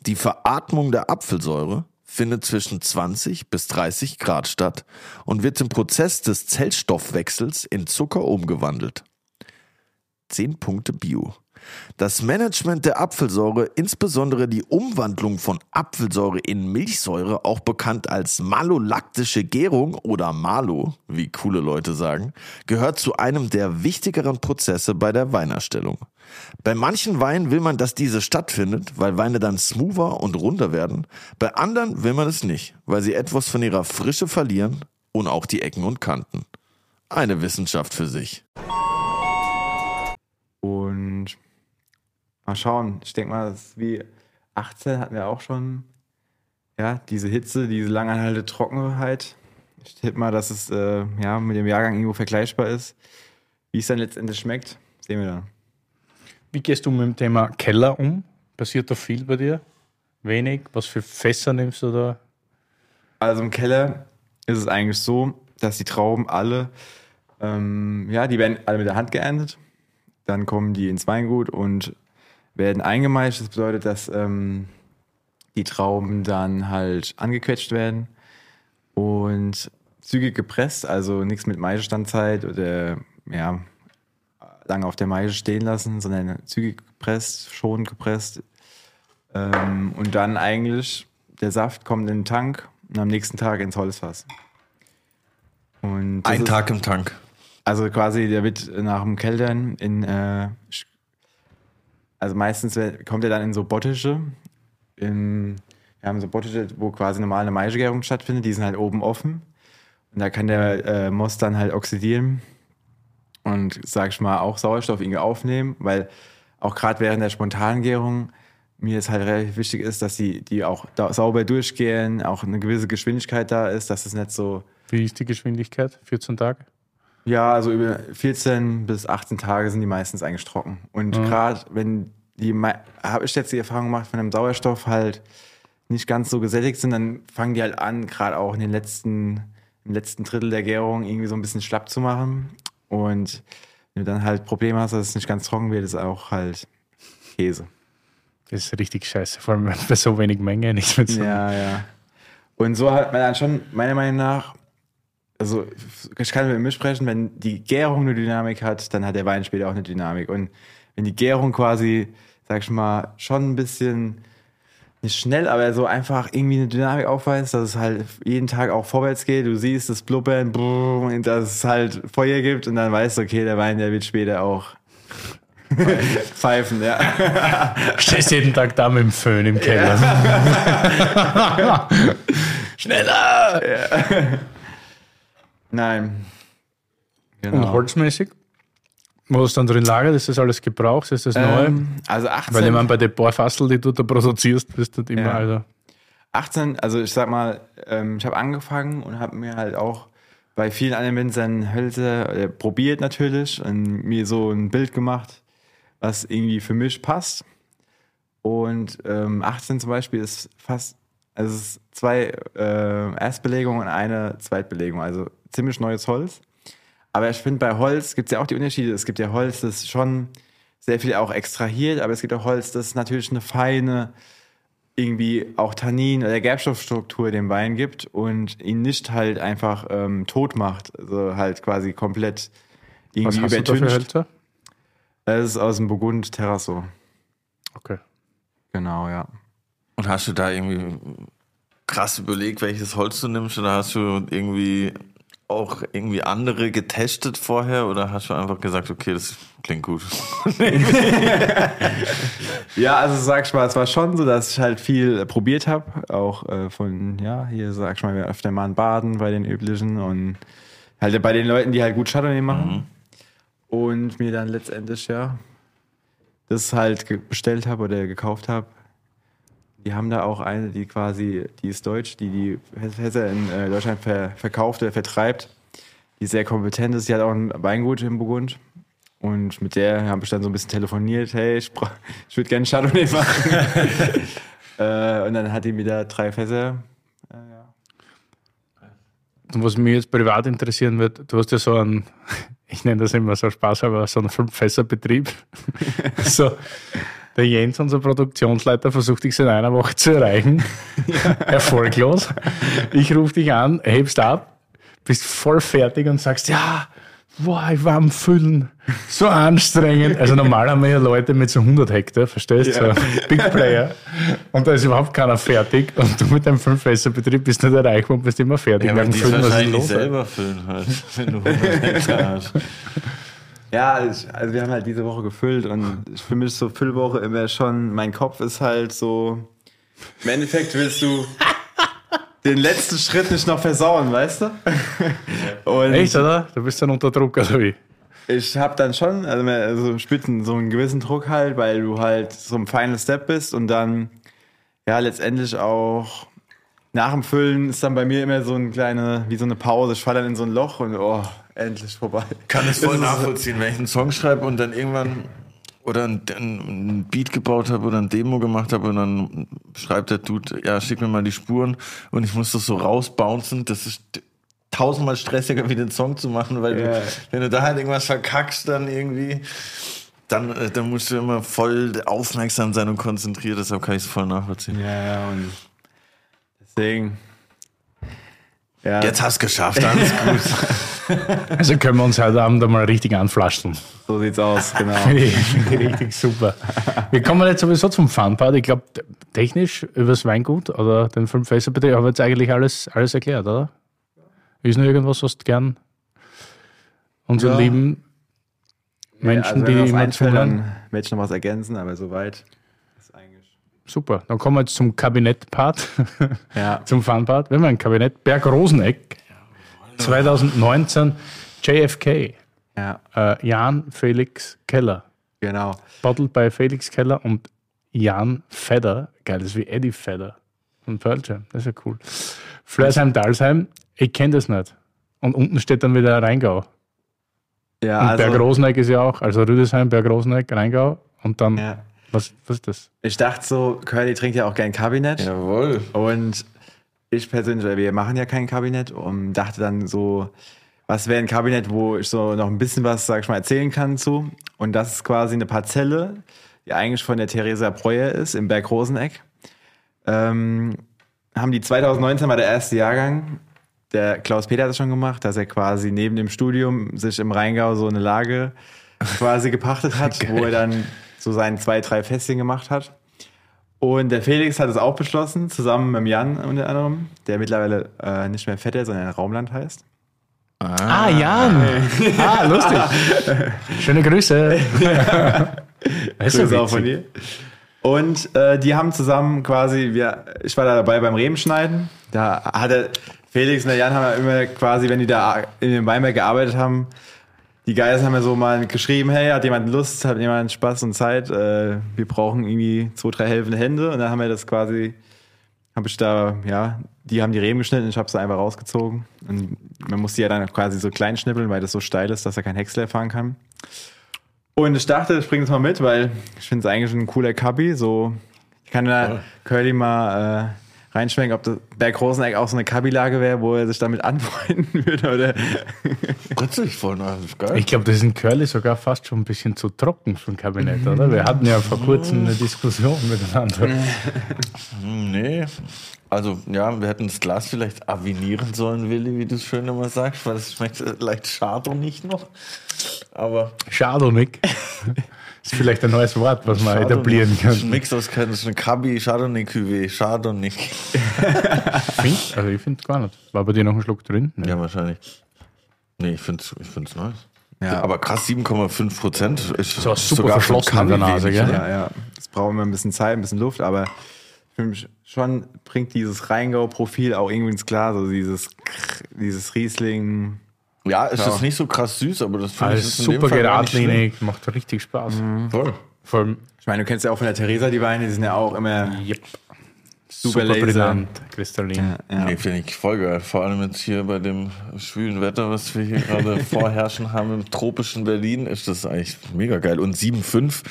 Die Veratmung der Apfelsäure findet zwischen 20 bis 30 Grad statt und wird im Prozess des Zellstoffwechsels in Zucker umgewandelt. 10 Punkte Bio. Das Management der Apfelsäure, insbesondere die Umwandlung von Apfelsäure in Milchsäure, auch bekannt als malolaktische Gärung oder Malo, wie coole Leute sagen, gehört zu einem der wichtigeren Prozesse bei der Weinerstellung. Bei manchen Weinen will man, dass diese stattfindet, weil Weine dann smoother und runder werden. Bei anderen will man es nicht, weil sie etwas von ihrer Frische verlieren und auch die Ecken und Kanten. Eine Wissenschaft für sich. Mal schauen. Ich denke mal, das ist wie 18 hatten wir auch schon. Ja, diese Hitze, diese langanhaltende Trockenheit. Ich tippe mal, dass es äh, ja, mit dem Jahrgang irgendwo vergleichbar ist. Wie es dann letztendlich schmeckt, sehen wir dann. Wie gehst du mit dem Thema Keller um? Passiert da viel bei dir? Wenig? Was für Fässer nimmst du da? Also im Keller ist es eigentlich so, dass die Trauben alle, ähm, ja, die werden alle mit der Hand geerntet. Dann kommen die ins Weingut und werden eingemeischt. Das bedeutet, dass ähm, die Trauben dann halt angequetscht werden. Und zügig gepresst, also nichts mit Maischestandzeit oder ja, lange auf der Maische stehen lassen, sondern zügig gepresst, schon gepresst. Ähm, und dann eigentlich der Saft kommt in den Tank und am nächsten Tag ins Holzfass. Und Ein ist- Tag im Tank. Also quasi, der wird nach dem Keltern in, äh, also meistens kommt er dann in so Bottische. In, wir haben so Bottische, wo quasi normal eine stattfindet, die sind halt oben offen. Und da kann der äh, Most dann halt oxidieren und, sag ich mal, auch Sauerstoff irgendwie aufnehmen, weil auch gerade während der spontanen Gärung mir es halt relativ wichtig ist, dass die, die auch sauber durchgehen, auch eine gewisse Geschwindigkeit da ist, dass es nicht so Wie ist die Geschwindigkeit? 14 Tage? Ja, also über 14 bis 18 Tage sind die meistens eigentlich trocken. Und gerade wenn die, habe ich jetzt die Erfahrung gemacht, von dem Sauerstoff halt nicht ganz so gesättigt sind, dann fangen die halt an, gerade auch in den letzten, im letzten Drittel der Gärung irgendwie so ein bisschen schlapp zu machen. Und wenn du dann halt Probleme hast, dass es nicht ganz trocken wird, ist auch halt Käse. Das ist richtig scheiße, vor allem bei so wenig Menge nichts mit so. Ja, ja. Und so hat man dann schon, meiner Meinung nach, also ich kann mit mir sprechen, wenn die Gärung eine Dynamik hat, dann hat der Wein später auch eine Dynamik. Und wenn die Gärung quasi, sag ich mal, schon ein bisschen nicht schnell, aber so einfach irgendwie eine Dynamik aufweist, dass es halt jeden Tag auch vorwärts geht. Du siehst das Blubbern, brrr, dass es halt Feuer gibt und dann weißt du, okay, der Wein, der wird später auch (laughs) pfeifen, ja. (laughs) Stehst jeden Tag da mit dem Föhn im Keller. (laughs) Schneller! Nein. Und Genau. holzmäßig? Wo ist dann drin lagert? Ist das alles gebraucht? Ist das neu? Ähm, also 18, Weil ich meine, bei den paar Fassel, die du da produzierst, bist du halt immer, Ja. Alter. 18, also ich sag mal, ähm, ich habe angefangen und habe mir halt auch bei vielen anderen Winzern Hölzer äh, probiert natürlich und mir so ein Bild gemacht, was irgendwie für mich passt. Und ähm, 18 zum Beispiel ist fast, also es ist zwei äh, Erstbelegungen und eine Zweitbelegung, also ziemlich neues Holz. Aber ich finde, bei Holz gibt es ja auch die Unterschiede. Es gibt ja Holz, das schon sehr viel auch extrahiert, aber es gibt auch Holz, das natürlich eine feine, irgendwie auch Tannin oder Gerbstoffstruktur dem Wein gibt und ihn nicht halt einfach ähm, tot macht, also halt quasi komplett Was irgendwie hast du da für übertüncht. Hölzer? Das ist aus dem Burgund Terrasso. Okay. Genau, ja. Und hast du da irgendwie krass überlegt, welches Holz du nimmst? Oder hast du irgendwie auch irgendwie andere getestet vorher? Oder hast du einfach gesagt, okay, das klingt gut? (laughs) Ja, also sag ich mal, es war schon so, dass ich halt viel äh, probiert habe, auch äh, von, ja, hier sag ich mal, wir öfter mal in Baden bei den üblichen und halt bei den Leuten, die halt gut Chardonnay machen. Und mir dann letztendlich, ja, das halt bestellt habe oder gekauft habe. Die haben da auch eine, die quasi, die ist deutsch, die die Fässer in äh, Deutschland ver verkauft oder vertreibt, die sehr kompetent ist. Die hat auch ein Weingut in Burgund. Und mit der habe ich dann so ein bisschen telefoniert, hey, ich, brauch- ich würde gerne Chardonnay machen. (laughs) äh, und dann hat die mir da drei Fässer. Und was mich jetzt privat interessieren wird, du hast ja so einen, (laughs) ich nenne das immer so spaßhalber, so einen Fünf-Fässer-Betrieb. (laughs) so, der Jens, unser Produktionsleiter, versucht dich in einer Woche zu erreichen. (laughs) Erfolglos. Ich rufe dich an, hebst ab, bist voll fertig und sagst, ja, boah, ich war am Füllen. So anstrengend. Also normal haben wir ja Leute mit so 100 Hektar, verstehst du? So (laughs) Big Player. Und da ist überhaupt keiner fertig. Und du mit deinem Fünf-Fässer-Betrieb bist nicht erreichbar und bist immer fertig. Ja, weil die Füllen, wahrscheinlich selber füllen halt, wenn du 100 Hektar hast. Ja, ich, also wir haben halt diese Woche gefüllt und für mich ist so Füllwoche immer schon, mein Kopf ist halt so, im Endeffekt willst du (laughs) den letzten Schritt nicht noch versauen, weißt du? Und Echt, oder? Du bist dann unter Druck, oder wie? ich habe dann schon, also, also spüren so einen gewissen Druck halt, weil du halt so im Final Step bist und dann ja letztendlich auch nach dem Füllen ist dann bei mir immer so eine kleine, wie so eine Pause. Ich falle dann in so ein Loch und oh, endlich vorbei. Kann es voll nachvollziehen, wenn ich einen Song schreibe und dann irgendwann oder ein, ein Beat gebaut habe oder ein Demo gemacht habe und dann schreibt der Dude, ja, schick mir mal die Spuren und ich muss das so rausbouncen. Das ist tausendmal stressiger, wie den Song zu machen, weil Ja. du, wenn du da halt irgendwas verkackst, dann irgendwie, dann, äh, dann musst du immer voll aufmerksam sein und konzentriert. Deshalb kann ich es voll nachvollziehen. Ja, ja, und deswegen. Ja, Jetzt hast du geschafft, alles (laughs) gut. Also können wir uns heute Abend einmal richtig anflaschen. so sieht's aus, genau. (laughs) Richtig super. Wir kommen jetzt sowieso zum Funpart. Ich glaube, technisch übers Weingut oder den Filmfestival haben wir jetzt eigentlich alles, alles erklärt, oder? Ist noch irgendwas, was du gern unseren Ja. lieben Menschen, also, wenn mir die immer zuhören? ich noch was ergänzen, aber soweit. Super. Dann kommen wir jetzt zum Kabinett-Part, (laughs) Ja. zum Fun-Part. Wir haben ein Kabinett Berg Roseneck 2019 JFK. Ja, Äh, Jan Felix Keller. genau. Bottled bei Felix Keller und Jan Fedder. Geil, das ist wie Eddie Fedder von Pearl Jam. Das ist ja cool. Flörsheim, Dalsheim, ich kenne das nicht. Und unten steht dann wieder Rheingau. Ja, Und also, Berg Roseneck ist ja auch, also Rüdesheim, Berg Roseneck, Rheingau. Und dann, ja. Was, was ist das? Ich dachte so, Curly trinkt ja auch gern Kabinett. Jawohl. Und ich persönlich, wir machen ja kein Kabinett und dachte dann so, was wäre ein Kabinett, wo ich so noch ein bisschen was, sag ich mal, erzählen kann zu. Und das ist quasi eine Parzelle, die eigentlich von der Theresa Breuer ist, im Berg Roseneck. Ähm, haben die 2019 war der erste Jahrgang. Der Klaus Peter hat das schon gemacht, dass er quasi neben dem Studium sich im Rheingau so eine Lage quasi gepachtet hat, wo er dann so seinen zwei, drei Festchen gemacht hat. Und der Felix hat es auch beschlossen, zusammen mit dem Jan unter anderem, der mittlerweile äh, nicht mehr Vetter, sondern Raumland heißt. Ah, Jan! ah, lustig. (laughs) Schöne Grüße. Ja auch von dir. Und äh, die haben zusammen quasi, wir, ich war da dabei beim Rebenschneiden. Da hatte Felix und der Jan haben ja immer quasi, wenn die da in dem Weinberg gearbeitet haben, die Geister haben ja so mal geschrieben, hey, hat jemand Lust, hat jemand Spaß und Zeit, äh, wir brauchen irgendwie zwei, drei helfende Hände. Und dann haben wir das quasi, habe ich da, ja, die haben die Reben geschnitten, ich habe sie einfach rausgezogen. Und man muss die ja dann quasi so klein schnippeln, weil das so steil ist, dass er kein Häcksler fahren kann. Und ich dachte, ich bringe es mal mit, weil ich finde es eigentlich ein cooler Kabi. So, ich kann da Curly mal äh, reinschmecken, ob das Berg Roseneck auch so eine Kabi-Lage wäre, wo er sich damit anfreunden (laughs) würde. Oder Witzig, voll nice. Geil. Ich glaube, das ist in Curly sogar fast schon ein bisschen zu trocken für ein Kabinett, oder? Wir hatten ja vor kurzem eine Diskussion miteinander. Hm, Nee. Also, ja, wir hätten das Glas vielleicht avinieren sollen, Willi, wie du es schön immer sagst, weil es schmeckt leicht schade nicht noch. Aber Chardonnay. (laughs) ist vielleicht ein neues Wort, was man etablieren Das ist ein kann. Mix aus das ist eine Kabi, Chardonnay Cuvée, Chardonnay. Find, also ich finde es gar nicht. War bei dir noch ein Schluck drin? Nee. Ja, wahrscheinlich. Nee, ich finde es ich find's nice. Ja. Aber krass, 7,5 Prozent ist So super sogar verschlossen in der Nase, gell? ne? ja, ja, es braucht immer ein bisschen Zeit, ein bisschen Luft, aber schon bringt dieses Rheingau-Profil auch irgendwie ins Klar, so dieses, dieses Riesling. Ja, es Ja. ist nicht so krass süß, aber das finde ich ist super geradlinig, macht richtig Spaß. Voll. Vor allem Ich meine, du kennst ja auch von der Theresa die Weine, die sind ja auch immer yep, super, super brillant, kristallin. Ja. Nee, finde ich voll geil. Vor allem jetzt hier bei dem schwülen Wetter, was wir hier gerade (laughs) vorherrschen haben im tropischen Berlin, ist das eigentlich mega geil. Und 7,5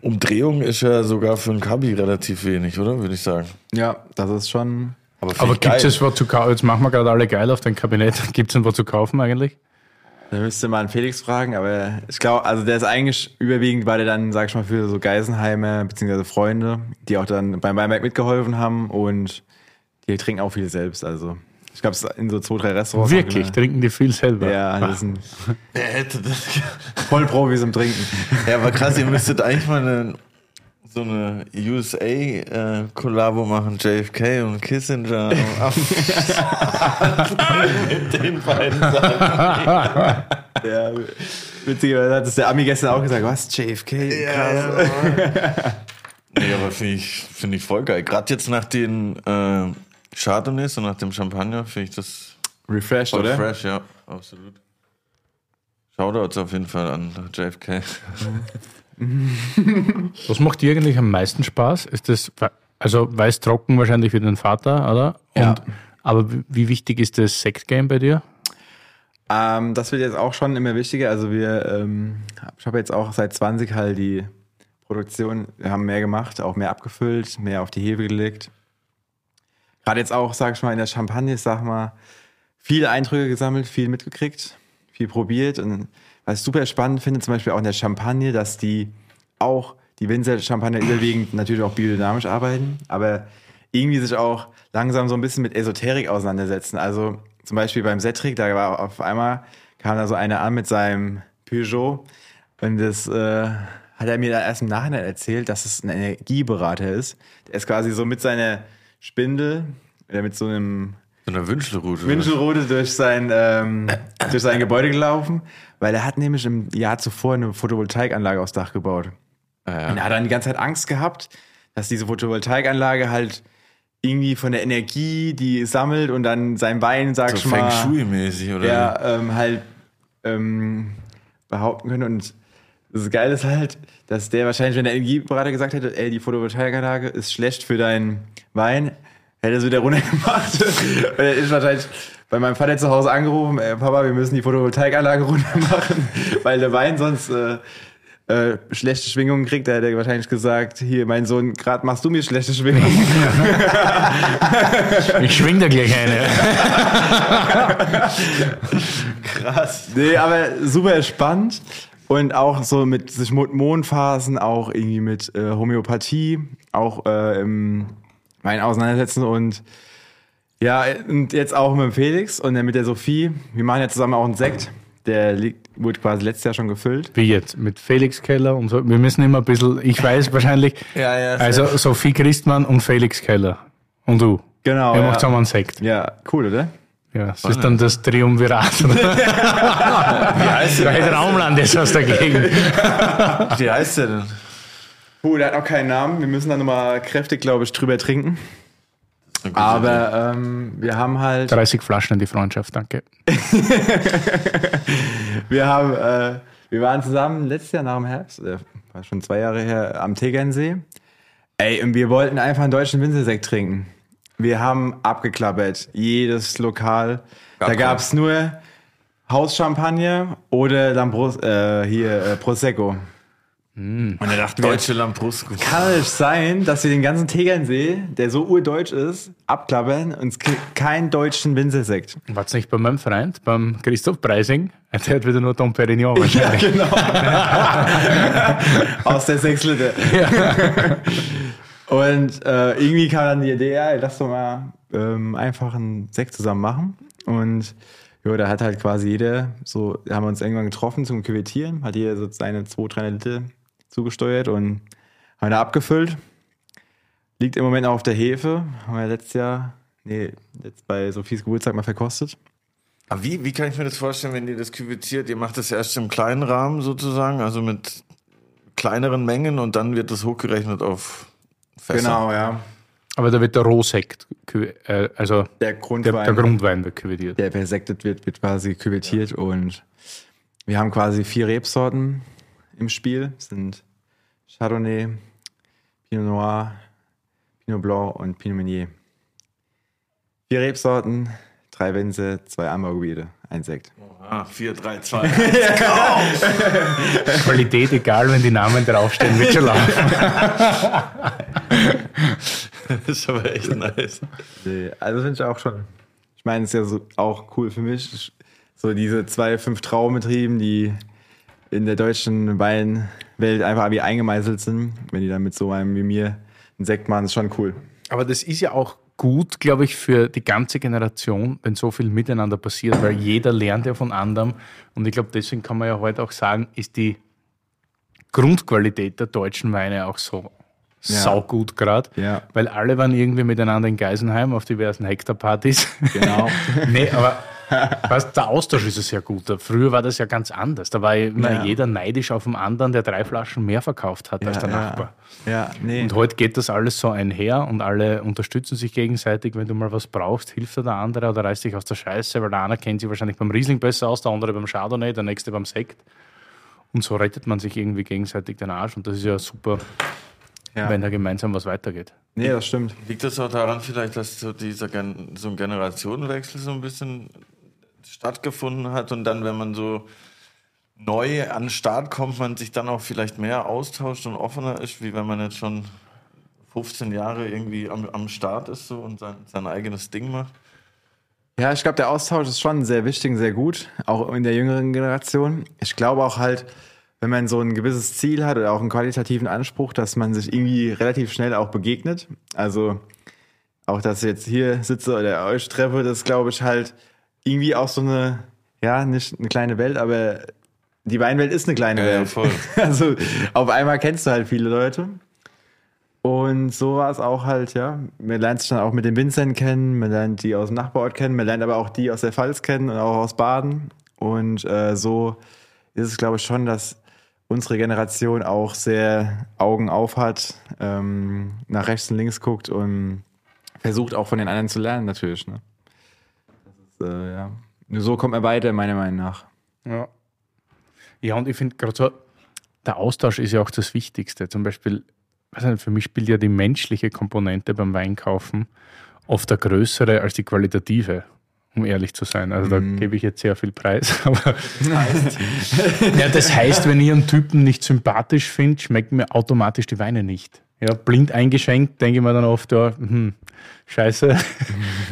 Umdrehung ist ja sogar für ein Kabi relativ wenig, oder? Würde ich sagen. ja, das ist schon. Aber ich gibt es was zu kaufen? Jetzt machen wir gerade alle geil auf dein Kabinett. (laughs) Gibt es was zu kaufen eigentlich? Da müsste man Felix fragen, aber ich glaube, also der ist eigentlich überwiegend, weil der dann, sag ich mal, für so Geisenheimer beziehungsweise Freunde, die auch dann beim Weinberg mitgeholfen haben und die trinken auch viel selbst. Also ich glaube, es ist in so zwei, drei Restaurants. auch Wirklich? Trinken die viel selber? Ja, das sind Wer hätte das Vollprofis im Trinken. Ja, aber krass, ihr müsstet eigentlich mal eine, so eine USA-Kollabo machen, JFK und Kissinger. (laughs) Mit den beiden Sachen. Ja, witzigerweise hat es der Ami gestern auch gesagt, was, JFK? Krass. Nee, aber finde ich, find ich voll geil. Gerade jetzt nach den äh, Chardonnays und nach dem Champagner finde ich das Refreshed, oder? fresh, ja, absolut. Shoutouts auf jeden Fall an JFK. (laughs) Was macht dir eigentlich am meisten Spaß? Ist das, also weiß trocken wahrscheinlich für den Vater, oder? Ja. Und, aber wie- wichtig ist das Sektgame bei dir? Ähm, das wird jetzt auch schon immer wichtiger. Also wir, ähm, ich habe jetzt auch seit 20 halt die Produktion, wir haben mehr gemacht, auch mehr abgefüllt, mehr auf die Hefe gelegt. Gerade jetzt auch, sag ich mal, in der Champagne, sag mal, viele Eindrücke gesammelt, viel mitgekriegt, viel probiert. Und was ich super spannend finde, zum Beispiel auch in der Champagne, dass die auch, die Winzer Champagner überwiegend natürlich auch biodynamisch arbeiten, aber irgendwie sich auch langsam so ein bisschen mit Esoterik auseinandersetzen. Also zum Beispiel beim Cedric, da war auf einmal, kam da so einer an mit seinem Peugeot und das äh, hat er mir da erst im Nachhinein erzählt, dass es ein Energieberater ist. Der ist quasi so mit seiner Spindel oder mit so einem So eine Wünschelrute. Wünschelrode durch sein, ähm, (coughs) durch sein Gebäude gelaufen, weil er hat nämlich im Jahr zuvor eine Photovoltaikanlage aufs Dach gebaut. Und er hat dann die ganze Zeit Angst gehabt, dass diese Photovoltaikanlage halt irgendwie von der Energie, die sammelt und dann sein Wein, sag So ich mal, Feng Shui-mäßig, oder? ja, ähm, halt ähm, behaupten können. Und das Geile ist halt, dass der wahrscheinlich, wenn der Energieberater gesagt hätte, ey, die Photovoltaikanlage ist schlecht für deinen Wein, hätte es wieder runtergemacht. (laughs) Und er ist wahrscheinlich bei meinem Vater zu Hause angerufen, ey, Papa, wir müssen die Photovoltaikanlage (laughs) runtermachen, weil der Wein sonst äh, äh, schlechte Schwingungen kriegt. Da hätte er wahrscheinlich gesagt, hier, mein Sohn, gerade machst du mir schlechte Schwingungen. (laughs) Ich schwing da gleich eine. Krass. Nee, aber super spannend. Und auch so mit sich Mondphasen, auch irgendwie mit äh, Homöopathie, auch äh, im Wein auseinandersetzen und ja, und jetzt auch mit dem Felix und dann mit der Sophie. Wir machen ja zusammen auch einen Sekt. Der liegt, wurde quasi letztes Jahr schon gefüllt. Wie jetzt? Mit Felix Keller und so. Wir müssen immer ein bisschen, ich weiß wahrscheinlich, (laughs) Ja, ja, also Sophie Christmann und Felix Keller. Und du. Genau. Ihr ja. macht zusammen einen Sekt. ja, cool, oder? Ja, das ist dann das Triumvirat. (laughs) Wie heißt der? Der Raumland ist was dagegen. Wie heißt der denn? Puh, der hat noch keinen Namen. Wir müssen da nochmal kräftig, glaube ich, drüber trinken. Aber ähm, wir haben halt. 30 Flaschen in die Freundschaft, danke. (laughs) Wir haben, äh, wir waren zusammen letztes Jahr nach dem Herbst, äh, war schon zwei Jahre her, am Tegernsee. Ey, und wir wollten einfach einen deutschen Winzelsekt trinken. Wir haben abgeklappert, jedes Lokal. Da cool. gab's nur Hauschampagner oder Lambros, äh, hier äh, Prosecco. Und da dachten wir, Deutsche Lambrusco. kann es sein, dass wir den ganzen Tegernsee, der so urdeutsch ist, abklappern und es gibt keinen deutschen Winzelsekt. War's nicht bei meinem Freund, beim Christoph Preising? Der hat wieder nur Dom Perignon wahrscheinlich. genau. (laughs) Aus der 6 Liter. Und äh, irgendwie kam dann die Idee, ja, lass doch mal ähm, einfach einen Sekt zusammen machen. Und ja, da hat halt quasi jeder, so haben wir uns irgendwann getroffen zum Küvettieren, hat jeder so seine 200, 300 Liter zugesteuert und haben da abgefüllt. Liegt im Moment auch auf der Hefe. Haben wir letztes Jahr, nee, jetzt bei Sophies Geburtstag mal verkostet. Aber wie, wie kann ich mir das vorstellen, wenn ihr das küvetiert? Ihr macht das erst im kleinen Rahmen sozusagen, also mit kleineren Mengen und dann wird das hochgerechnet auf Fässer. Genau, ja. Aber da wird der Rohsekt, äh, also Der der, Grundwein. der Grundwein wird küvetiert. der versektet wird, wird quasi küvettiert und wir haben quasi vier Rebsorten im Spiel. Das sind Chardonnay, Pinot Noir, Pinot Blanc und Pinot Meunier. Vier Rebsorten, drei Winze, zwei Ambergebiete, ein Sekt. Ah, 4, 3, 2. Qualität, egal, wenn die Namen draufstehen, wird schon laufen. (laughs) das ist aber echt nice. Nee, Also finde ich auch schon. Ich meine, es ist ja so auch cool für mich. So diese zwei, fünf Traubenbetrieben, die in der deutschen Weinwelt einfach wie eingemeißelt sind. Wenn die dann mit so einem wie mir einen Sekt machen, ist schon cool. Aber das ist ja auch gut, glaube ich, für die ganze Generation, wenn so viel miteinander passiert, weil jeder lernt ja von anderem. Und ich glaube, deswegen kann man ja heute auch sagen, ist die Grundqualität der deutschen Weine auch so Ja. saugut gerade. Ja. Weil alle waren irgendwie miteinander in Geisenheim auf diversen Hektarpartys. Genau. (laughs) nee, aber (laughs) weißt, der Austausch ist es ja gut. Früher war das ja ganz anders. Da war ja immer Ja. jeder neidisch auf den anderen, der drei Flaschen mehr verkauft hat als der Nachbar. Ja, nee. Und heute geht das alles so einher und alle unterstützen sich gegenseitig. Wenn du mal was brauchst, hilft dir der andere oder reißt dich aus der Scheiße, weil der eine kennt sich wahrscheinlich beim Riesling besser aus, der andere beim Chardonnay, der nächste beim Sekt. Und so rettet man sich irgendwie gegenseitig den Arsch und das ist ja super, ja. wenn da gemeinsam was weitergeht. nee, das stimmt. Liegt das auch daran vielleicht, dass so dieser Gen so ein Generationenwechsel so ein bisschen stattgefunden hat und dann, wenn man so neu an den Start kommt, man sich dann auch vielleicht mehr austauscht und offener ist, wie wenn man jetzt schon 15 Jahre irgendwie am, am Start ist so und sein, sein eigenes Ding macht. Ja, ich glaube, der Austausch ist schon sehr wichtig und sehr gut, auch in der jüngeren Generation. Ich glaube auch halt, wenn man so ein gewisses Ziel hat oder auch einen qualitativen Anspruch, dass man sich irgendwie relativ schnell auch begegnet. Also auch dass ich jetzt hier sitze oder euch treffe, das glaube ich halt irgendwie auch so eine, ja, nicht eine kleine Welt, aber die Weinwelt ist eine kleine Ja, ja, Welt. voll. (laughs) Also auf einmal kennst du halt viele Leute. Und so war es auch halt, ja. Man lernt sich dann auch mit den Winzern kennen, man lernt die aus dem Nachbarort kennen, man lernt aber auch die aus der Pfalz kennen und auch aus Baden. Und äh, so ist es, glaube ich, schon, dass unsere Generation auch sehr Augen auf hat, ähm, nach rechts und links guckt und versucht auch von den anderen zu lernen, natürlich. Ne? Äh, ja. Nur so kommt man weiter, meiner Meinung nach. Ja. Ja, und ich finde gerade so, der Austausch ist ja auch das Wichtigste. Zum Beispiel, nicht, für mich spielt ja die menschliche Komponente beim Weinkaufen oft der größere als die qualitative, um ehrlich zu sein. Also da gebe ich jetzt sehr viel Preis. (laughs) Aber ja, das heißt, wenn ich einen Typen nicht sympathisch finde, schmecken mir automatisch die Weine nicht. Ja, blind eingeschenkt, denke ich mir dann oft, ja, hm, scheiße,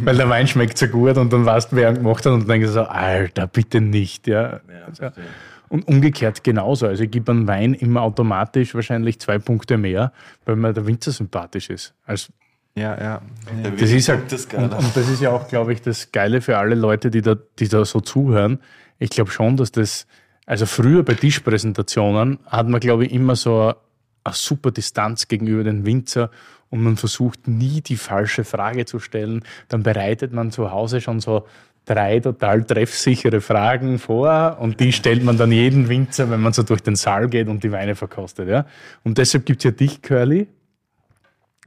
weil der Wein schmeckt so gut und dann weißt du, wer ihn gemacht hat und dann denkst du so, Alter, bitte nicht. Ja. Also, und umgekehrt genauso. Also ich gebe einem Wein immer automatisch wahrscheinlich zwei Punkte mehr, weil mir der Winzer sympathisch ist. Als Ja, ja. das ist ja, das und, und das ist ja auch, glaube ich, das Geile für alle Leute, die da, die da so zuhören. Ich glaube schon, dass das, also früher bei Tischpräsentationen hat man, glaube ich, immer so eine, eine super Distanz gegenüber den Winzer und man versucht nie die falsche Frage zu stellen. Dann bereitet man zu Hause schon so drei total treffsichere Fragen vor und die stellt man dann jedem Winzer, wenn man so durch den Saal geht und die Weine verkostet. Ja? Und deshalb gibt es ja dich, Curly,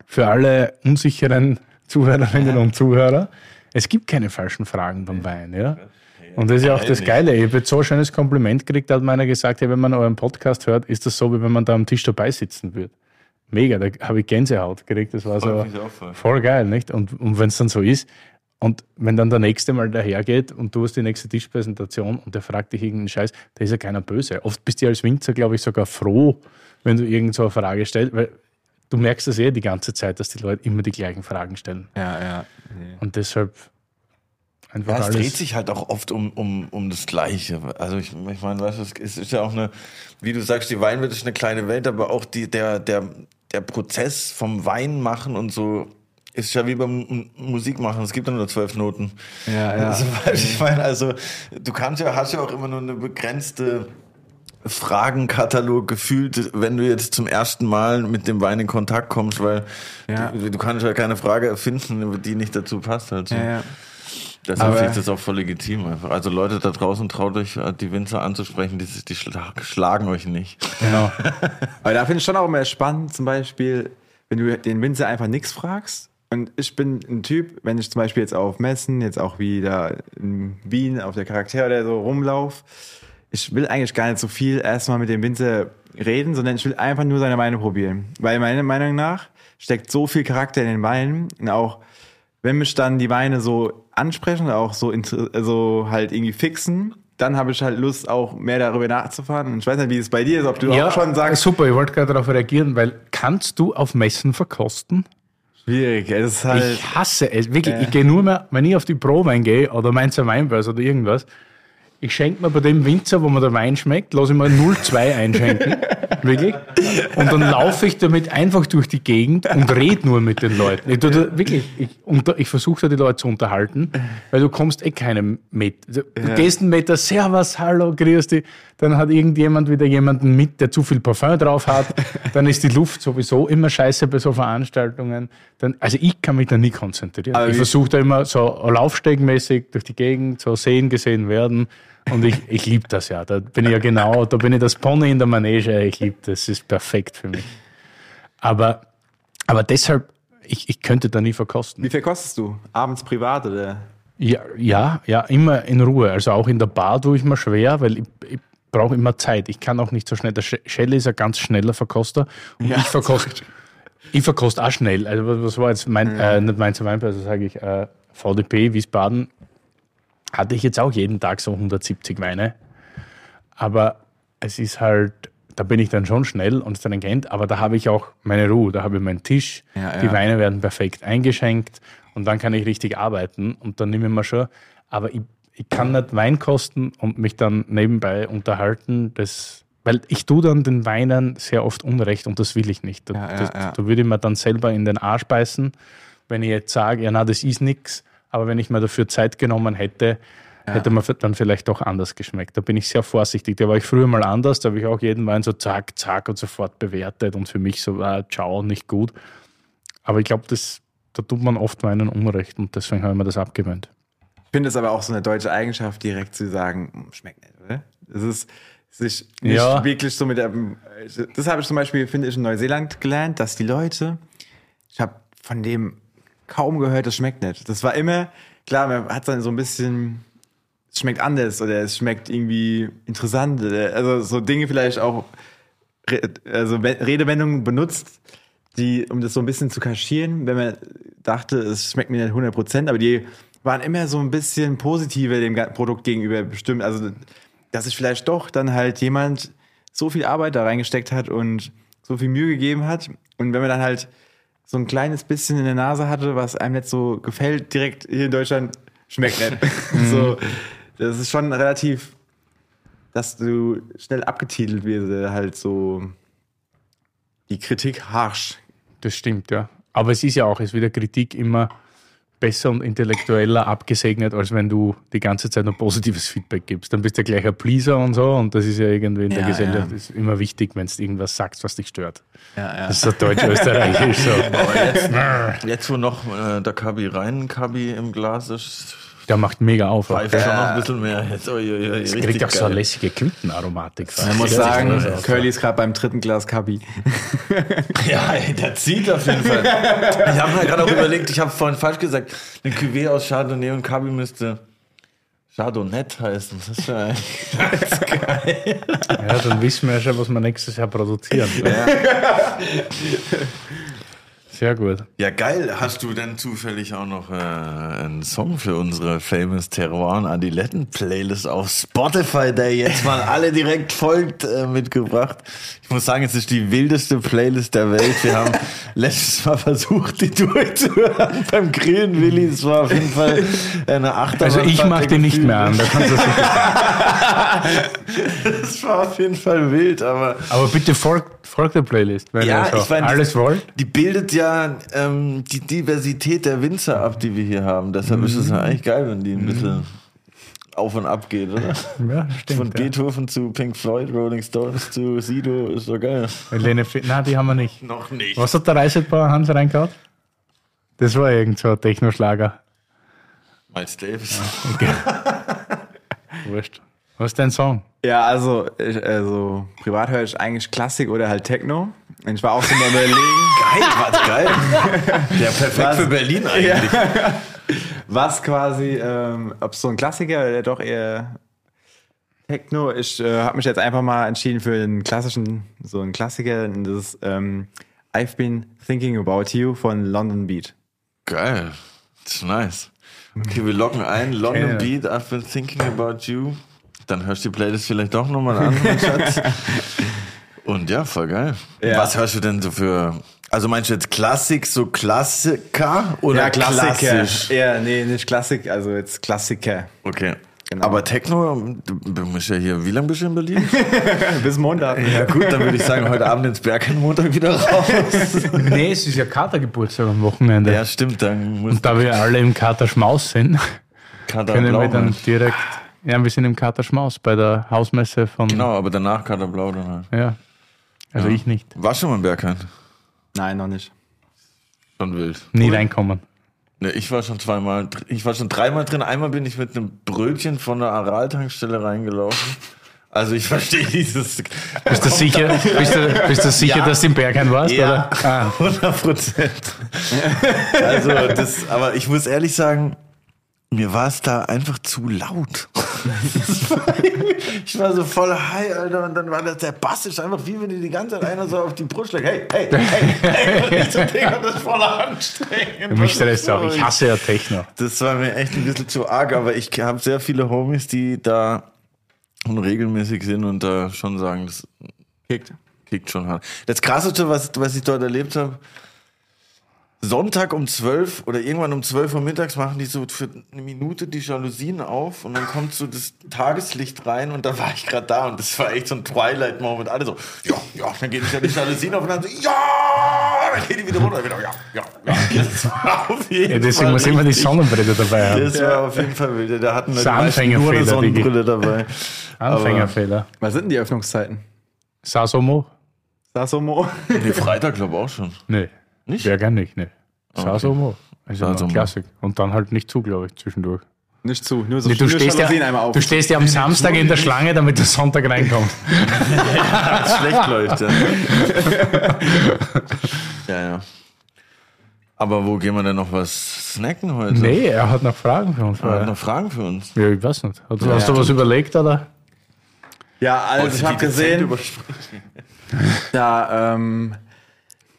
für alle unsicheren Zuhörerinnen und Zuhörer. Es gibt keine falschen Fragen beim Wein, ja. Und das ist ja auch das Geile. Ich habe jetzt so ein schönes Kompliment gekriegt, da hat meiner gesagt, ja, wenn man euren Podcast hört, ist das so, wie wenn man da am Tisch dabei sitzen würde. Mega, da habe ich Gänsehaut gekriegt. Das war so voll. voll geil, nicht? Und, und wenn es dann so ist, und wenn dann der nächste Mal dahergeht und du hast die nächste Tischpräsentation und der fragt dich irgendeinen Scheiß, da ist ja keiner böse. Oft bist du als Winzer, glaube ich, sogar froh, wenn du irgend so eine Frage stellst, weil du merkst das eh die ganze Zeit, dass die Leute immer die gleichen Fragen stellen. Ja, ja. Und deshalb einfach Ja, es dreht sich halt auch oft um, um, um das Gleiche. Also ich, ich meine, weißt du, es ist- ja auch eine, wie du sagst, die Weinwelt ist eine kleine Welt, aber auch die, der, der, der Prozess vom Wein machen und so ist ja wie beim M- Musikmachen. Es gibt ja nur zwölf Noten. Ja, ja. Also, (laughs) ich meine, also du kannst ja, hast ja auch immer nur eine begrenzte Fragenkatalog gefühlt, wenn du jetzt zum ersten Mal mit dem Wein in Kontakt kommst, weil Ja. du, du kannst ja keine Frage erfinden, die nicht dazu passt. Halt so. ja, ja. Deshalb finde ich das auch voll legitim einfach. Also Leute da draußen, traut euch, äh, die Winzer anzusprechen, die, die schla- schlagen euch nicht. Genau. (laughs) Aber da finde ich schon auch immer spannend, zum Beispiel, wenn du den Winzer einfach nichts fragst. Und ich bin ein Typ, wenn ich zum Beispiel jetzt auf Messen, jetzt auch wieder in Wien auf der Charakter oder so rumlaufe, ich will eigentlich gar nicht so viel erstmal mit dem Winzer reden, sondern ich will einfach nur seine Meinung probieren. Weil meiner Meinung nach steckt so viel Charakter in den Weinen und auch wenn mich dann die Weine so ansprechen auch so, also halt irgendwie fixen, dann habe ich halt Lust, auch mehr darüber nachzufahren. Und ich weiß nicht, wie es bei dir ist, ob du auch schon sagst, super, ich wollte gerade darauf reagieren, weil kannst du auf Messen verkosten? schwierig. Es ist halt, Ich hasse es. Wirklich, ich gehe nur mehr, wenn ich auf die Prowein gehe oder Mainzer Weinbörse oder irgendwas, ich schenke mir bei dem Winzer, wo mir der Wein schmeckt, lasse ich mir 0,2 einschenken. (laughs) wirklich. Und dann laufe ich damit einfach durch die Gegend und rede nur mit den Leuten. Ich, tu da, wirklich, ich, ich versuche da die Leute zu unterhalten, weil du kommst eh keinem mit. Du du gehst einen Meter, Servus, hallo, grüß dich. Dann hat irgendjemand wieder jemanden mit, der zu viel Parfum drauf hat. Dann ist die Luft sowieso immer scheiße bei so Veranstaltungen. Dann, also ich kann mich da nie konzentrieren. Aber ich versuche da immer so laufstegmäßig durch die Gegend, so sehen, gesehen werden. Und ich, ich liebe das ja. Da bin ich ja genau, da bin ich das Pony in der Manege. Ich liebe das, das ist perfekt für mich. Aber, aber deshalb, ich, ich könnte da nie verkosten. wie viel kostest du? Abends privat oder? Ja, ja, ja, immer in Ruhe. Also auch in der Bar tue ich mir schwer, weil ich, ich brauche immer Zeit. Ich kann auch nicht so schnell. Der Shelley ist ein ganz schneller Verkoster. Und ich verkoste ich verkoste auch schnell. Also was- war jetzt mein, äh, nicht Mainzer Weinbörse, sage ich, äh, VDP Wiesbaden, hatte ich jetzt auch jeden Tag so 170 Weine. Aber es ist halt, da bin ich dann schon schnell und es dann kennt, aber da habe ich auch meine Ruhe, da habe ich meinen Tisch, Ja, die ja. Weine werden perfekt eingeschenkt und dann kann ich richtig arbeiten und dann nehme ich mir schon, aber ich, ich kann nicht Wein kosten und mich dann nebenbei unterhalten, das, weil ich tue dann den Weinen sehr oft Unrecht und das will ich nicht. Da, Ja, das, da würde ich mir dann selber in den Arsch beißen wenn ich jetzt sage, ja, na, das ist nichts, aber wenn ich mir dafür Zeit genommen hätte, hätte man dann vielleicht doch anders geschmeckt. Da bin ich sehr vorsichtig. Da war ich früher mal anders, da habe ich auch jeden Wein so zack, zack und sofort bewertet und für mich so, ah, ciao, nicht gut. Aber ich glaube, das da tut man oft Weinen Unrecht und deswegen habe ich mir das abgewöhnt. Ich finde es aber auch so eine deutsche Eigenschaft, direkt zu sagen, "Hm, schmeckt nicht, oder? Das ist sich nicht Ja. wirklich so mit der. Das habe ich zum Beispiel, finde ich, in Neuseeland gelernt, dass die Leute, ich habe von dem kaum gehört, das schmeckt nicht. Das war immer, klar, man hat dann so ein bisschen, es schmeckt anders oder es schmeckt irgendwie interessant. Oder, also so Dinge vielleicht auch, also We- Redewendungen benutzt, die, um das so ein bisschen zu kaschieren, wenn man dachte, es schmeckt mir nicht 100%, aber die waren immer so ein bisschen positiver dem Produkt gegenüber bestimmt. Also, dass sich vielleicht doch dann halt jemand so viel Arbeit da reingesteckt hat und so viel Mühe gegeben hat. Und wenn man dann halt so ein kleines bisschen in der Nase hatte, was einem nicht so gefällt, direkt hier in Deutschland, schmeckt nicht. (laughs) (laughs) so, das ist schon relativ, dass du schnell abgetitelt wirst, äh, halt so die Kritik harsch. Das stimmt, ja. Aber es ist ja auch, es wird ja Kritik immer besser und intellektueller abgesegnet, als wenn du die ganze Zeit nur positives Feedback gibst. Dann bist du ja gleich ein Pleaser und so und das ist ja irgendwie in der Ja, Gesellschaft ja. ist immer wichtig, wenn du irgendwas sagst, was dich stört. Ja. Das ist so deutsch-österreichisch so. (laughs) Jetzt, wo noch äh, der Kabi rein Kabi im Glas ist, Der macht mega auf. pfeift schon noch ein bisschen mehr. Jetzt, ui, ui, Das richtig kriegt auch so eine geil. lässige Quintenaromatik. Ich muss sagen, Curly ist gerade beim dritten Glas Kabi. (laughs) Ja, ey, der zieht auf jeden Fall. Ich habe mir gerade auch überlegt, ich habe vorhin falsch gesagt, eine Cuvée aus Chardonnay und Kabi müsste Chardonnay heißen. Das ist ja eigentlich (laughs) Ja, dann wissen wir ja schon, was wir nächstes Jahr produzieren. Sehr gut. Ja, geil. Hast du denn zufällig auch noch äh, einen Song für unsere Famous Terroir Adiletten Playlist auf Spotify, der jetzt mal alle direkt folgt, äh, mitgebracht? Ich muss sagen, es ist die wildeste Playlist der Welt. Wir haben (laughs) letztes Mal versucht, die durchzuhören beim Grillen, Willi. Es war auf jeden Fall eine Achterbahn. Also ich mache die nicht mehr an. Da kannst du sicher (laughs) Es war auf jeden Fall wild, aber Aber bitte folgt, folgt der Playlist. Ja, ich meine, alles wollt. Die bildet ja ähm, die Diversität der Winzer ab, die wir hier haben. Deshalb ist es ja eigentlich geil, wenn die ein bisschen auf und ab geht, oder? Ja, stimmt. Von ja. Beethoven zu Pink Floyd, Rolling Stones zu Sido, ist doch geil. Helene Fi- Nein, die haben wir nicht. Noch nicht. Was hat der Reisetbauer Hans reingehauen? Das war irgend so ein Technoschlager. Miles Davis. (laughs) Wurscht. Was ist dein Song? Ja, also, ich, also privat höre ich eigentlich Klassik oder halt Techno. Und ich war auch so mal überlegen, Geil, was geil. (laughs) Ja, perfekt Was? für Berlin eigentlich. (laughs) was quasi, ähm, ob es so ein Klassiker oder doch eher Techno. Ich äh, habe mich jetzt einfach mal entschieden für einen klassischen, so einen Klassiker. Und das ist ähm, I've Been Thinking About You von London Beat. Geil. Das ist nice. Okay, wir locken ein. London Okay. Beat, I've been thinking about you. Dann hörst du die Playlist vielleicht doch nochmal an, mein (laughs) Schatz. Und ja, voll geil. Ja. Was hörst du denn so für. Also meinst du jetzt Klassik, so Klassiker oder klassisch? Ja, nee, nicht Klassik, also jetzt Klassiker. Okay. Genau. Aber Techno, du bist ja hier, wie lange bist du in Berlin? (laughs) Bis Montag. ja gut, dann würde ich sagen, heute Abend ins Berg und Montag wieder raus. (laughs) Nee, es ist ja Katergeburtstag am Wochenende. ja, stimmt, dann Und da wir alle im Kater Schmaus sind, (laughs) Kater können Blau wir dann direkt. Ja, wir sind im Kater Schmaus bei der Hausmesse von. Genau, aber danach Kater Blau dann halt. Ja. Also ich nicht. War schon mal im Berghain? Nein, noch nicht. Schon wild. Nie reinkommen. Ne, ich war schon zweimal, ich war schon dreimal drin. Einmal bin ich mit einem Brötchen von der Aral-Tankstelle reingelaufen. Also ich (laughs) verstehe dieses. Bist du sicher, bist du, bist du sicher Ja. dass du im Berghain warst? Ja, Oder? (laughs) Ah. 100 Prozent. Also das, aber ich muss ehrlich sagen, mir war es da einfach zu laut. Ich war so voll high, Alter, und dann war das der Bass ist einfach wie wenn dir die ganze Zeit einer so auf die Brust schlägt. Hey, hey, hey, hey. Und ich so, Digga, das ist voll anstrengend. Mich stresst auch. Ich hasse ja Techno. Das war mir echt ein bisschen zu arg, aber ich habe sehr viele Homies, die da regelmäßig sind und da schon sagen, das Kickt. kickt schon hart. Das Krasseste, was, was ich dort erlebt habe, Sonntag um 12 oder irgendwann um 12 Uhr mittags machen die so für eine Minute die Jalousien auf und dann kommt so das Tageslicht rein und da war ich gerade da und das war echt so ein Twilight-Moment. Alle so, ja, ja, dann gehen ja die Jalousien auf und dann so, ja, geht die wieder runter. Wieder, ja, ja, ja. Das war auf jeden Ja, deswegen Fall muss immer die Sonnenbrille dabei haben. Das war auf jeden Fall wild. Da hatten wir nur eine. Sonnenbrille dabei. (laughs) Anfängerfehler. Was sind denn die Öffnungszeiten? Sasomo? Sasomo? Nee, Freitag glaube ich auch schon. Nee. Nicht? Wäre gern nicht, nee. Sasomo. Also Sasomo. ein Klassik. Und dann halt nicht zu, glaube ich, zwischendurch. Nicht zu, nur so Nee, du, stehst ja, Jalousien einmal auf. du stehst ja am Samstag in der Schlange, damit du Sonntag reinkommst. (laughs) Wenn's schlecht läuft, ja. (laughs) ja, ja. Aber wo gehen wir denn noch was snacken heute? Nee, er hat noch Fragen für uns. Er hat noch Fragen für uns. Ja, ich weiß nicht. Hast, hast du was überlegt, oder? Ja, also ich habe gesehen, da, ähm,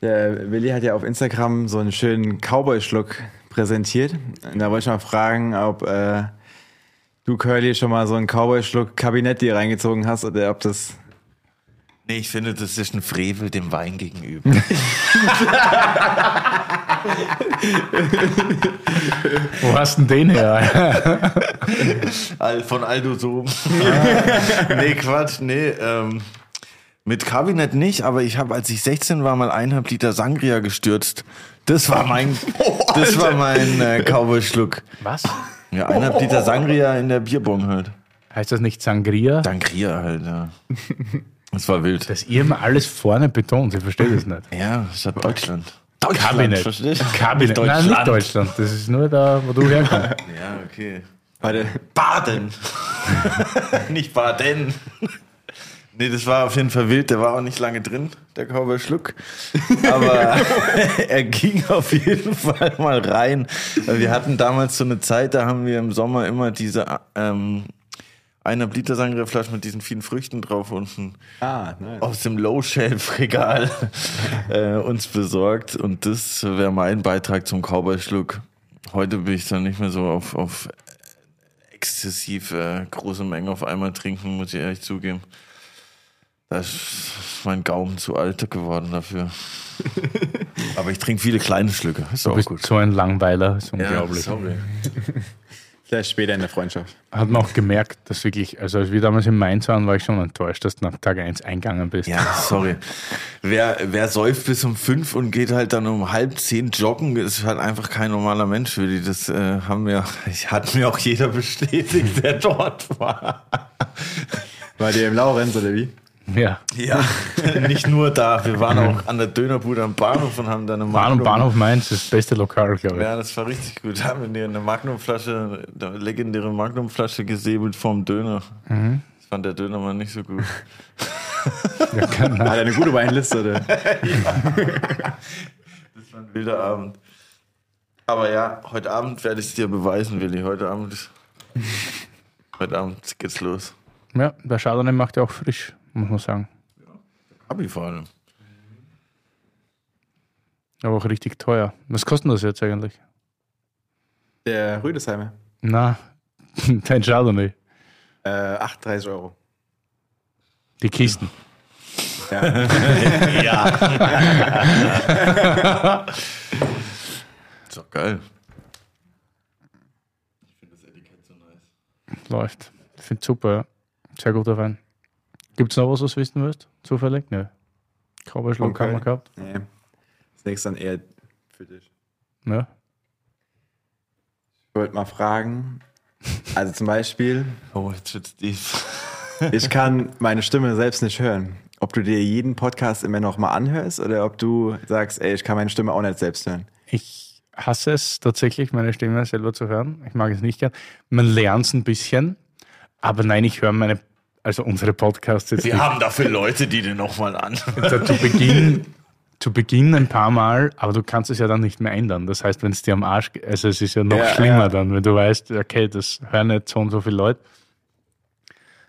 der Willi hat ja auf Instagram so einen schönen Cowboy-Schluck präsentiert. Und da wollte ich mal fragen, ob äh, du, Curly, schon mal so einen Cowboy-Schluck Kabinett dir reingezogen hast oder ob das. Nee, ich finde, das ist ein Frevel dem Wein gegenüber. (laughs) Wo hast du denn den her? Von Aldo Sohm. (laughs) nee, Quatsch, nee. Ähm, mit Kabinett nicht, aber ich habe, als ich 16 war, mal eineinhalb Liter Sangria gestürzt. Das war mein, (laughs) das war mein äh, Cowboy-Schluck. Was? Ja, eineinhalb Liter Sangria in der Bierbong halt. Heißt das nicht Sangria? Sangria halt, ja. (laughs) Das war wild. Dass ihr immer alles vorne betont, ich verstehe das nicht. Ja, das ist Deutschland. Deutschland, Kabinett. verstehst du? Kabinett. Nicht Nein, nicht Deutschland. Das ist nur da, wo du herkommst. (laughs) Ja, okay. Warte, Baden. nicht Baden. Nee, das war auf jeden Fall wild. Der war auch nicht lange drin, der Cowboy Schluck. Aber (laughs) er ging auf jeden Fall mal rein. Wir hatten damals so eine Zeit, da haben wir im Sommer immer diese ähm, eineinhalb Liter mit diesen vielen Früchten drauf unten ah, nice. aus dem Low-Shelf-Regal (laughs) äh, uns besorgt. Und das wäre mein Beitrag zum Cowboy-Schluck. Heute bin ich dann nicht mehr so auf, auf exzessiv äh, große Mengen auf einmal trinken, muss ich ehrlich zugeben. Da ist mein Gaumen zu alt geworden dafür. (laughs) Aber ich trinke viele kleine Schlücke. Ist Du auch bist gut. so ein Langweiler, ist Ja, unglaublich. sorry. (laughs) Vielleicht später in der Freundschaft. Hat man auch gemerkt, dass wirklich, also als wir damals in Mainz waren, war ich schon enttäuscht, dass du nach Tag 1 eingegangen bist. Ja, sorry. Wer, wer säuft bis um fünf und geht halt dann um halb zehn joggen, ist halt einfach kein normaler Mensch für die. Das äh, haben wir, hat mir auch jeder bestätigt, (laughs) der dort war. War der im Laurenz oder wie? Ja. Ja, (laughs) nicht nur da. Wir waren auch an der Dönerbude am Bahnhof und haben dann eine Bahn und Magnum- Bahnhof Mainz ist das beste Lokal, glaube ich. Ja, das war richtig gut. Haben wir dir eine Magnumflasche, eine legendäre Magnumflasche gesäbelt vom Döner. Mhm. Das fand der Dönermann nicht so gut. (laughs) Ja, kann- Hat er eine gute Weinliste oder? (laughs) Das war ein wilder Abend. Aber ja, heute Abend werde ich es dir beweisen, Willi. Heute Abend, heute Abend geht's los. ja, der Chardonnay macht ja auch frisch, muss man sagen. Abi vor allem. Aber auch richtig teuer. Was kostet das jetzt eigentlich? Der Rüdesheimer. Na, (laughs) dein Chardonnay. Äh, 38 Euro. Die Kisten. (laughs) Ja. Ist doch geil. Läuft. Ich finde super, ja. Sehr guter Wein. Gibt es noch was, was du wissen willst? Zufällig? Nö. Cowboy-Schluck Okay. haben wir gehabt. nee. Das nächste dann eher für dich. Ja. Ich wollte mal fragen, also zum Beispiel, (laughs) Oh, jetzt wird's tief. (laughs) ich kann meine Stimme selbst nicht hören. Ob du dir jeden Podcast immer noch mal anhörst oder ob du sagst, ey, ich kann meine Stimme auch nicht selbst hören. Ich hasse es tatsächlich, meine Stimme selber zu hören. Ich mag es nicht gern. Man lernt es ein bisschen, aber nein, ich höre meine, also unsere Podcasts jetzt Wir nicht. haben dafür Leute, die den nochmal an. Da zu Beginn, zu Beginn ein paar Mal, aber du kannst es ja dann nicht mehr ändern. Das heißt, wenn es dir am Arsch, also es ist ja noch Ja, schlimmer ja. dann, wenn du weißt, okay, das hören nicht so und so viele Leute.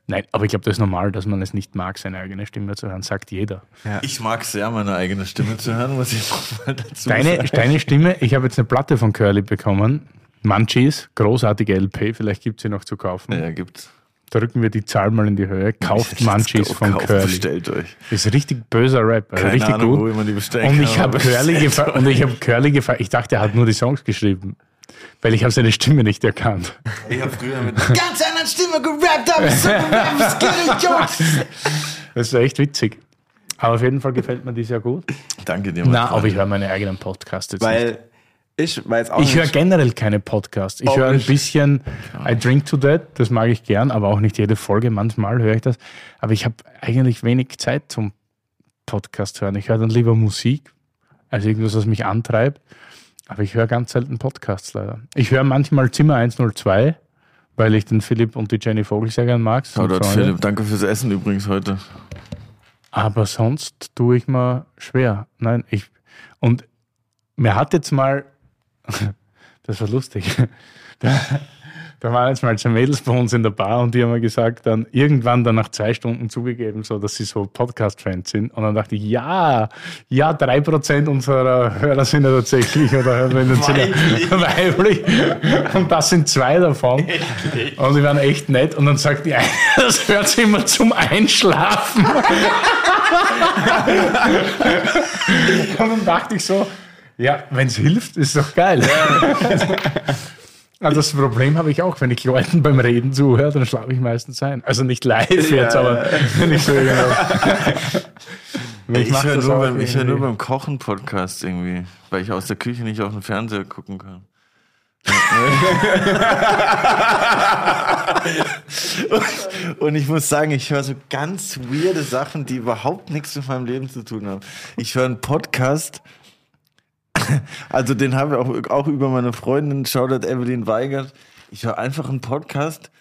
Nein, aber ich glaube, das ist normal, dass man es nicht mag, seine eigene Stimme zu hören, sagt jeder. Ich mag sehr, meine eigene Stimme zu hören, muss ich nochmal dazu Deine, sagen. deine Stimme, ich habe jetzt eine Platte von Curly bekommen. Munchies, großartige LP, vielleicht gibt es sie noch zu kaufen. Ja, gibt's. Drücken wir die Zahl mal in die Höhe. (laughs) Kauft Munchies von Kauft, Curly. Bestellt euch. Ist richtig böser Rap, also Keine richtig Ahnung, gut. wo man die bestellen Und ich habe (laughs) Curly gefragt, und ich habe Curly gefragt, ich dachte, er hat nur die Songs geschrieben. Weil ich habe seine Stimme nicht erkannt. Ich habe früher mit einer ganz anderen Stimme gerappt, aber so Jungs. Das war echt witzig. Aber auf jeden Fall gefällt mir die sehr gut. Danke dir. Na, aber ich höre meine eigenen Podcasts jetzt nicht. Ich weiß auch Ich höre generell keine Podcasts. Ich höre ein bisschen I Drink to That, das mag ich gern, aber auch nicht jede Folge. Manchmal höre ich das. Aber ich habe eigentlich wenig Zeit zum Podcast hören. Ich höre dann lieber Musik, als irgendwas, was mich antreibt. Aber ich höre ganz selten Podcasts leider. Ich höre manchmal Zimmer 102, weil ich den Philipp und die Jenny Vogel sehr gern mag. Shoutout. Philipp, danke fürs Essen übrigens heute. Aber sonst tue ich mir schwer. Nein, ich. Und mir hat jetzt mal, (laughs) das war lustig, (laughs) da, da waren jetzt mal zwei Mädels bei uns in der Bar und die haben mir gesagt, dann irgendwann dann nach zwei Stunden zugegeben, so dass sie so Podcast-Fans sind. Und dann dachte ich, ja, ja, drei Prozent unserer Hörer sind ja tatsächlich oder Hörerinnen sind ja weiblich. Und das sind zwei davon. Und die waren echt nett. Und dann sagt die eine, (laughs) das hört sie immer zum Einschlafen. Und dann dachte ich so, ja, wenn es hilft, ist doch geil. (laughs) Also das Problem habe ich auch, wenn ich Leuten beim Reden zuhöre, dann schlafe ich meistens ein. Also nicht live jetzt, aber wenn (laughs) ich so genau. Ich, mach höre nur, beim, ich höre nur beim Kochen Podcast irgendwie, weil ich aus der Küche nicht auf den Fernseher gucken kann. und, (laughs) und ich muss sagen, ich höre so ganz weirde Sachen, die überhaupt nichts mit meinem Leben zu tun haben. Ich höre einen Podcast, (laughs) also den haben wir auch, auch über meine Freundin, Shoutout Evelyn Weigert. Ich höre einfach einen Podcast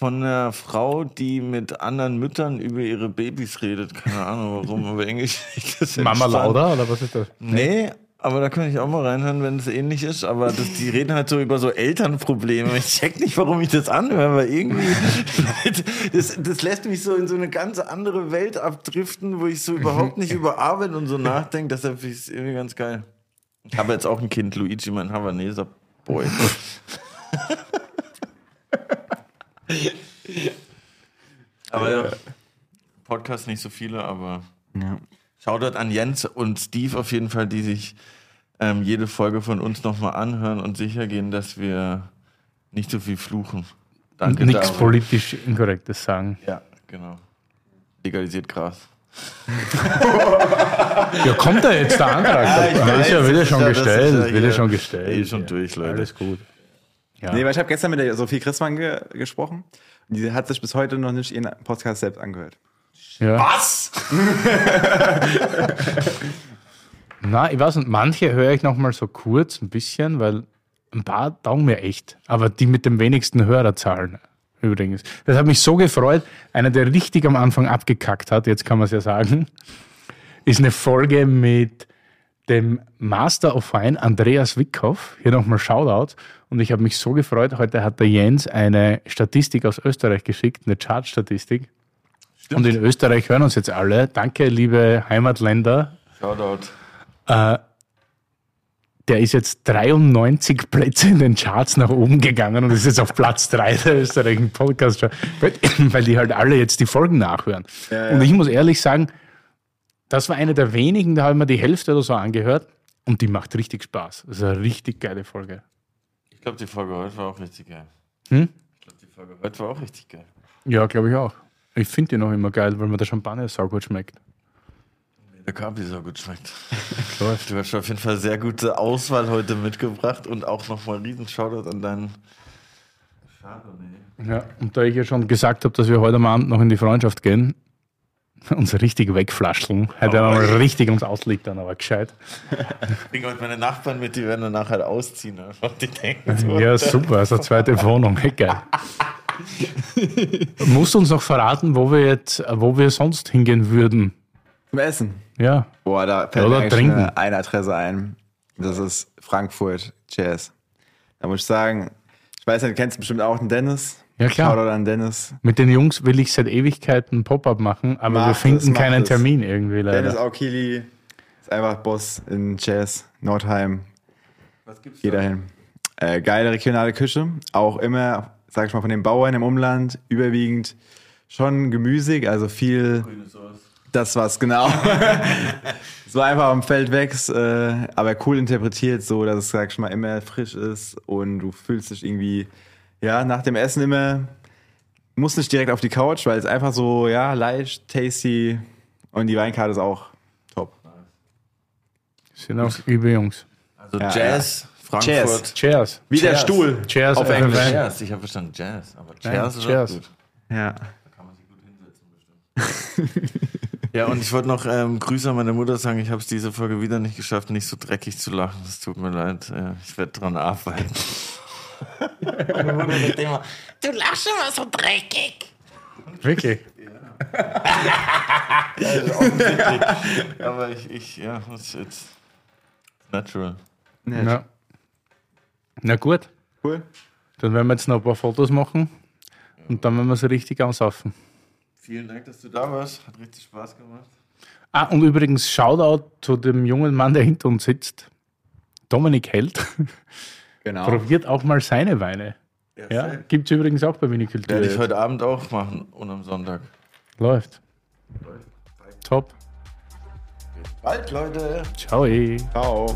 von einer Frau, die mit anderen Müttern über ihre Babys redet. Keine Ahnung warum, aber irgendwie ist Mama. Lauda oder was ist das? Nee, aber da könnte ich auch mal reinhören, wenn es ähnlich ist. Aber das, die reden halt so über so Elternprobleme. Ich check nicht, warum ich das anhöre, weil irgendwie (laughs) das, das lässt mich so in so eine ganz andere Welt abdriften, wo ich so überhaupt nicht über Arbeit und so nachdenke. Deshalb finde ich es irgendwie ganz geil. Ich habe jetzt auch ein Kind, Luigi, mein Havaneser Boy. (laughs) aber ja, Podcast nicht so viele, aber Ja. Shoutout an Jens und Steve auf jeden Fall, die sich ähm, jede Folge von uns nochmal anhören und sicher gehen, dass wir nicht so viel fluchen. Danke Nichts politisch Inkorrektes sagen. Ja, genau. Legalisiert Gras. (laughs) Ja, kommt da jetzt der Antrag? Ja, ich das weiß, ist ja wieder schon ja- gestellt. ja wieder schon gestellt. eh schon Ja, durch, Leute. Alles gut. Ja. Nee, weil ich habe gestern mit der Sophie Christmann ge gesprochen. Und die hat sich bis heute noch nicht ihren Podcast selbst angehört. Ja. Was? (laughs) Na, ich weiß nicht, manche höre ich noch mal so kurz, ein bisschen, weil ein paar taugen mir echt. Aber die mit den wenigsten Hörerzahlen übrigens. Das hat mich so gefreut. Einer, der richtig am Anfang abgekackt hat, jetzt kann man es ja sagen, ist eine Folge mit dem Master of Wine, Andreas Wickhoff. Hier nochmal Shoutout. Und ich habe mich so gefreut. Heute hat der Jens eine Statistik aus Österreich geschickt, eine Chartstatistik. Und in Österreich hören uns jetzt alle. Danke, liebe Heimatländer. Shoutout. Der ist jetzt 93 Plätze in den Charts nach oben gegangen und ist jetzt auf Platz 3 der österreichischen podcast weil, (laughs) weil die halt alle jetzt die Folgen nachhören. Ja, Und ja. ich muss ehrlich sagen, das war eine der wenigen, da haben wir die Hälfte oder so angehört und die macht richtig Spaß. Das ist eine richtig geile Folge. Ich glaube, die Folge heute war auch richtig geil. Hm? Ich glaube, die Folge heute war auch richtig geil. Ja, glaube ich auch. Ich finde die noch immer geil, weil mir der Champagner so gut schmeckt. Der Kapi so gut schmeckt. (laughs) Läuft. Du hast auf jeden Fall sehr gute Auswahl heute mitgebracht und auch nochmal riesen Shoutout an deinen Chardonnay. Ja, und da ich ja schon gesagt habe, dass wir heute am Abend noch in die Freundschaft gehen, (laughs) uns richtig wegflascheln, hätte er mal richtig uns ausliefern, aber gescheit. Ich bringe heute meine Nachbarn mit, die werden danach halt ausziehen. Einfach. Die denken so, Ja, super, also zweite Wohnung, hey, (laughs) geil. Musst du uns noch verraten, wo wir jetzt, wo wir sonst hingehen würden? Zum Essen. Ja, Boah, da fällt Oder mir trinken. eine, eine Adresse ein. Das ist Frankfurt Jazz. Da muss ich sagen, ich weiß nicht, du kennst bestimmt auch den Dennis. Ja, klar. Shoutout an Dennis. mit den Jungs will ich seit Ewigkeiten Pop-Up machen, aber Mach wir finden mach keinen. Termin irgendwie Dennis leider. Aukili ist einfach Boss in Jazz, Nordheim. Was gibt's Geh da? dahin. Äh, geile regionale Küche. Auch immer, sag ich mal, von den Bauern im Umland überwiegend schon gemüsig, also viel Grüne Sauce. Das was genau. (laughs) es war einfach am Feld wächst, äh, aber cool interpretiert, so dass es, sag ich mal, immer frisch ist und du fühlst dich irgendwie, ja, nach dem Essen immer, musst nicht direkt auf die Couch, weil es einfach so, ja, leicht, tasty Und die Weinkarte ist auch top. Sind auch übe Jungs. Also Ja, Jazz, Frankfurt. Cheers. Wie der Cheers. Stuhl. Cheers Auf Englisch. Jazz, ich habe verstanden Jazz, aber Nein, Jazz ist Cheers. auch gut. Ja. (laughs) Ja, und ich wollte noch ähm, Grüße an meine Mutter sagen. Ich habe es diese Folge wieder nicht geschafft, nicht so dreckig zu lachen. Es tut mir leid. Ja, ich werde dran arbeiten. meine Mutter sagt immer, Du lachst immer so dreckig. Wirklich. (laughs) aber ich, ich ja, it's, it's natural. Ja. Na gut, Cool. dann werden wir jetzt noch ein paar Fotos machen und dann werden wir sie richtig aussaufen. Vielen Dank, dass du da warst. Hat richtig Spaß gemacht. Ah, und übrigens Shoutout zu dem jungen Mann, der hinter uns sitzt. Dominik Held. (laughs) Genau. Probiert auch mal seine Weine. Ja, gibt es übrigens auch bei Vinikultur. Werde ich heute Abend auch machen und am Sonntag. Läuft. Top. Bald, Leute. Ciao. Ciao.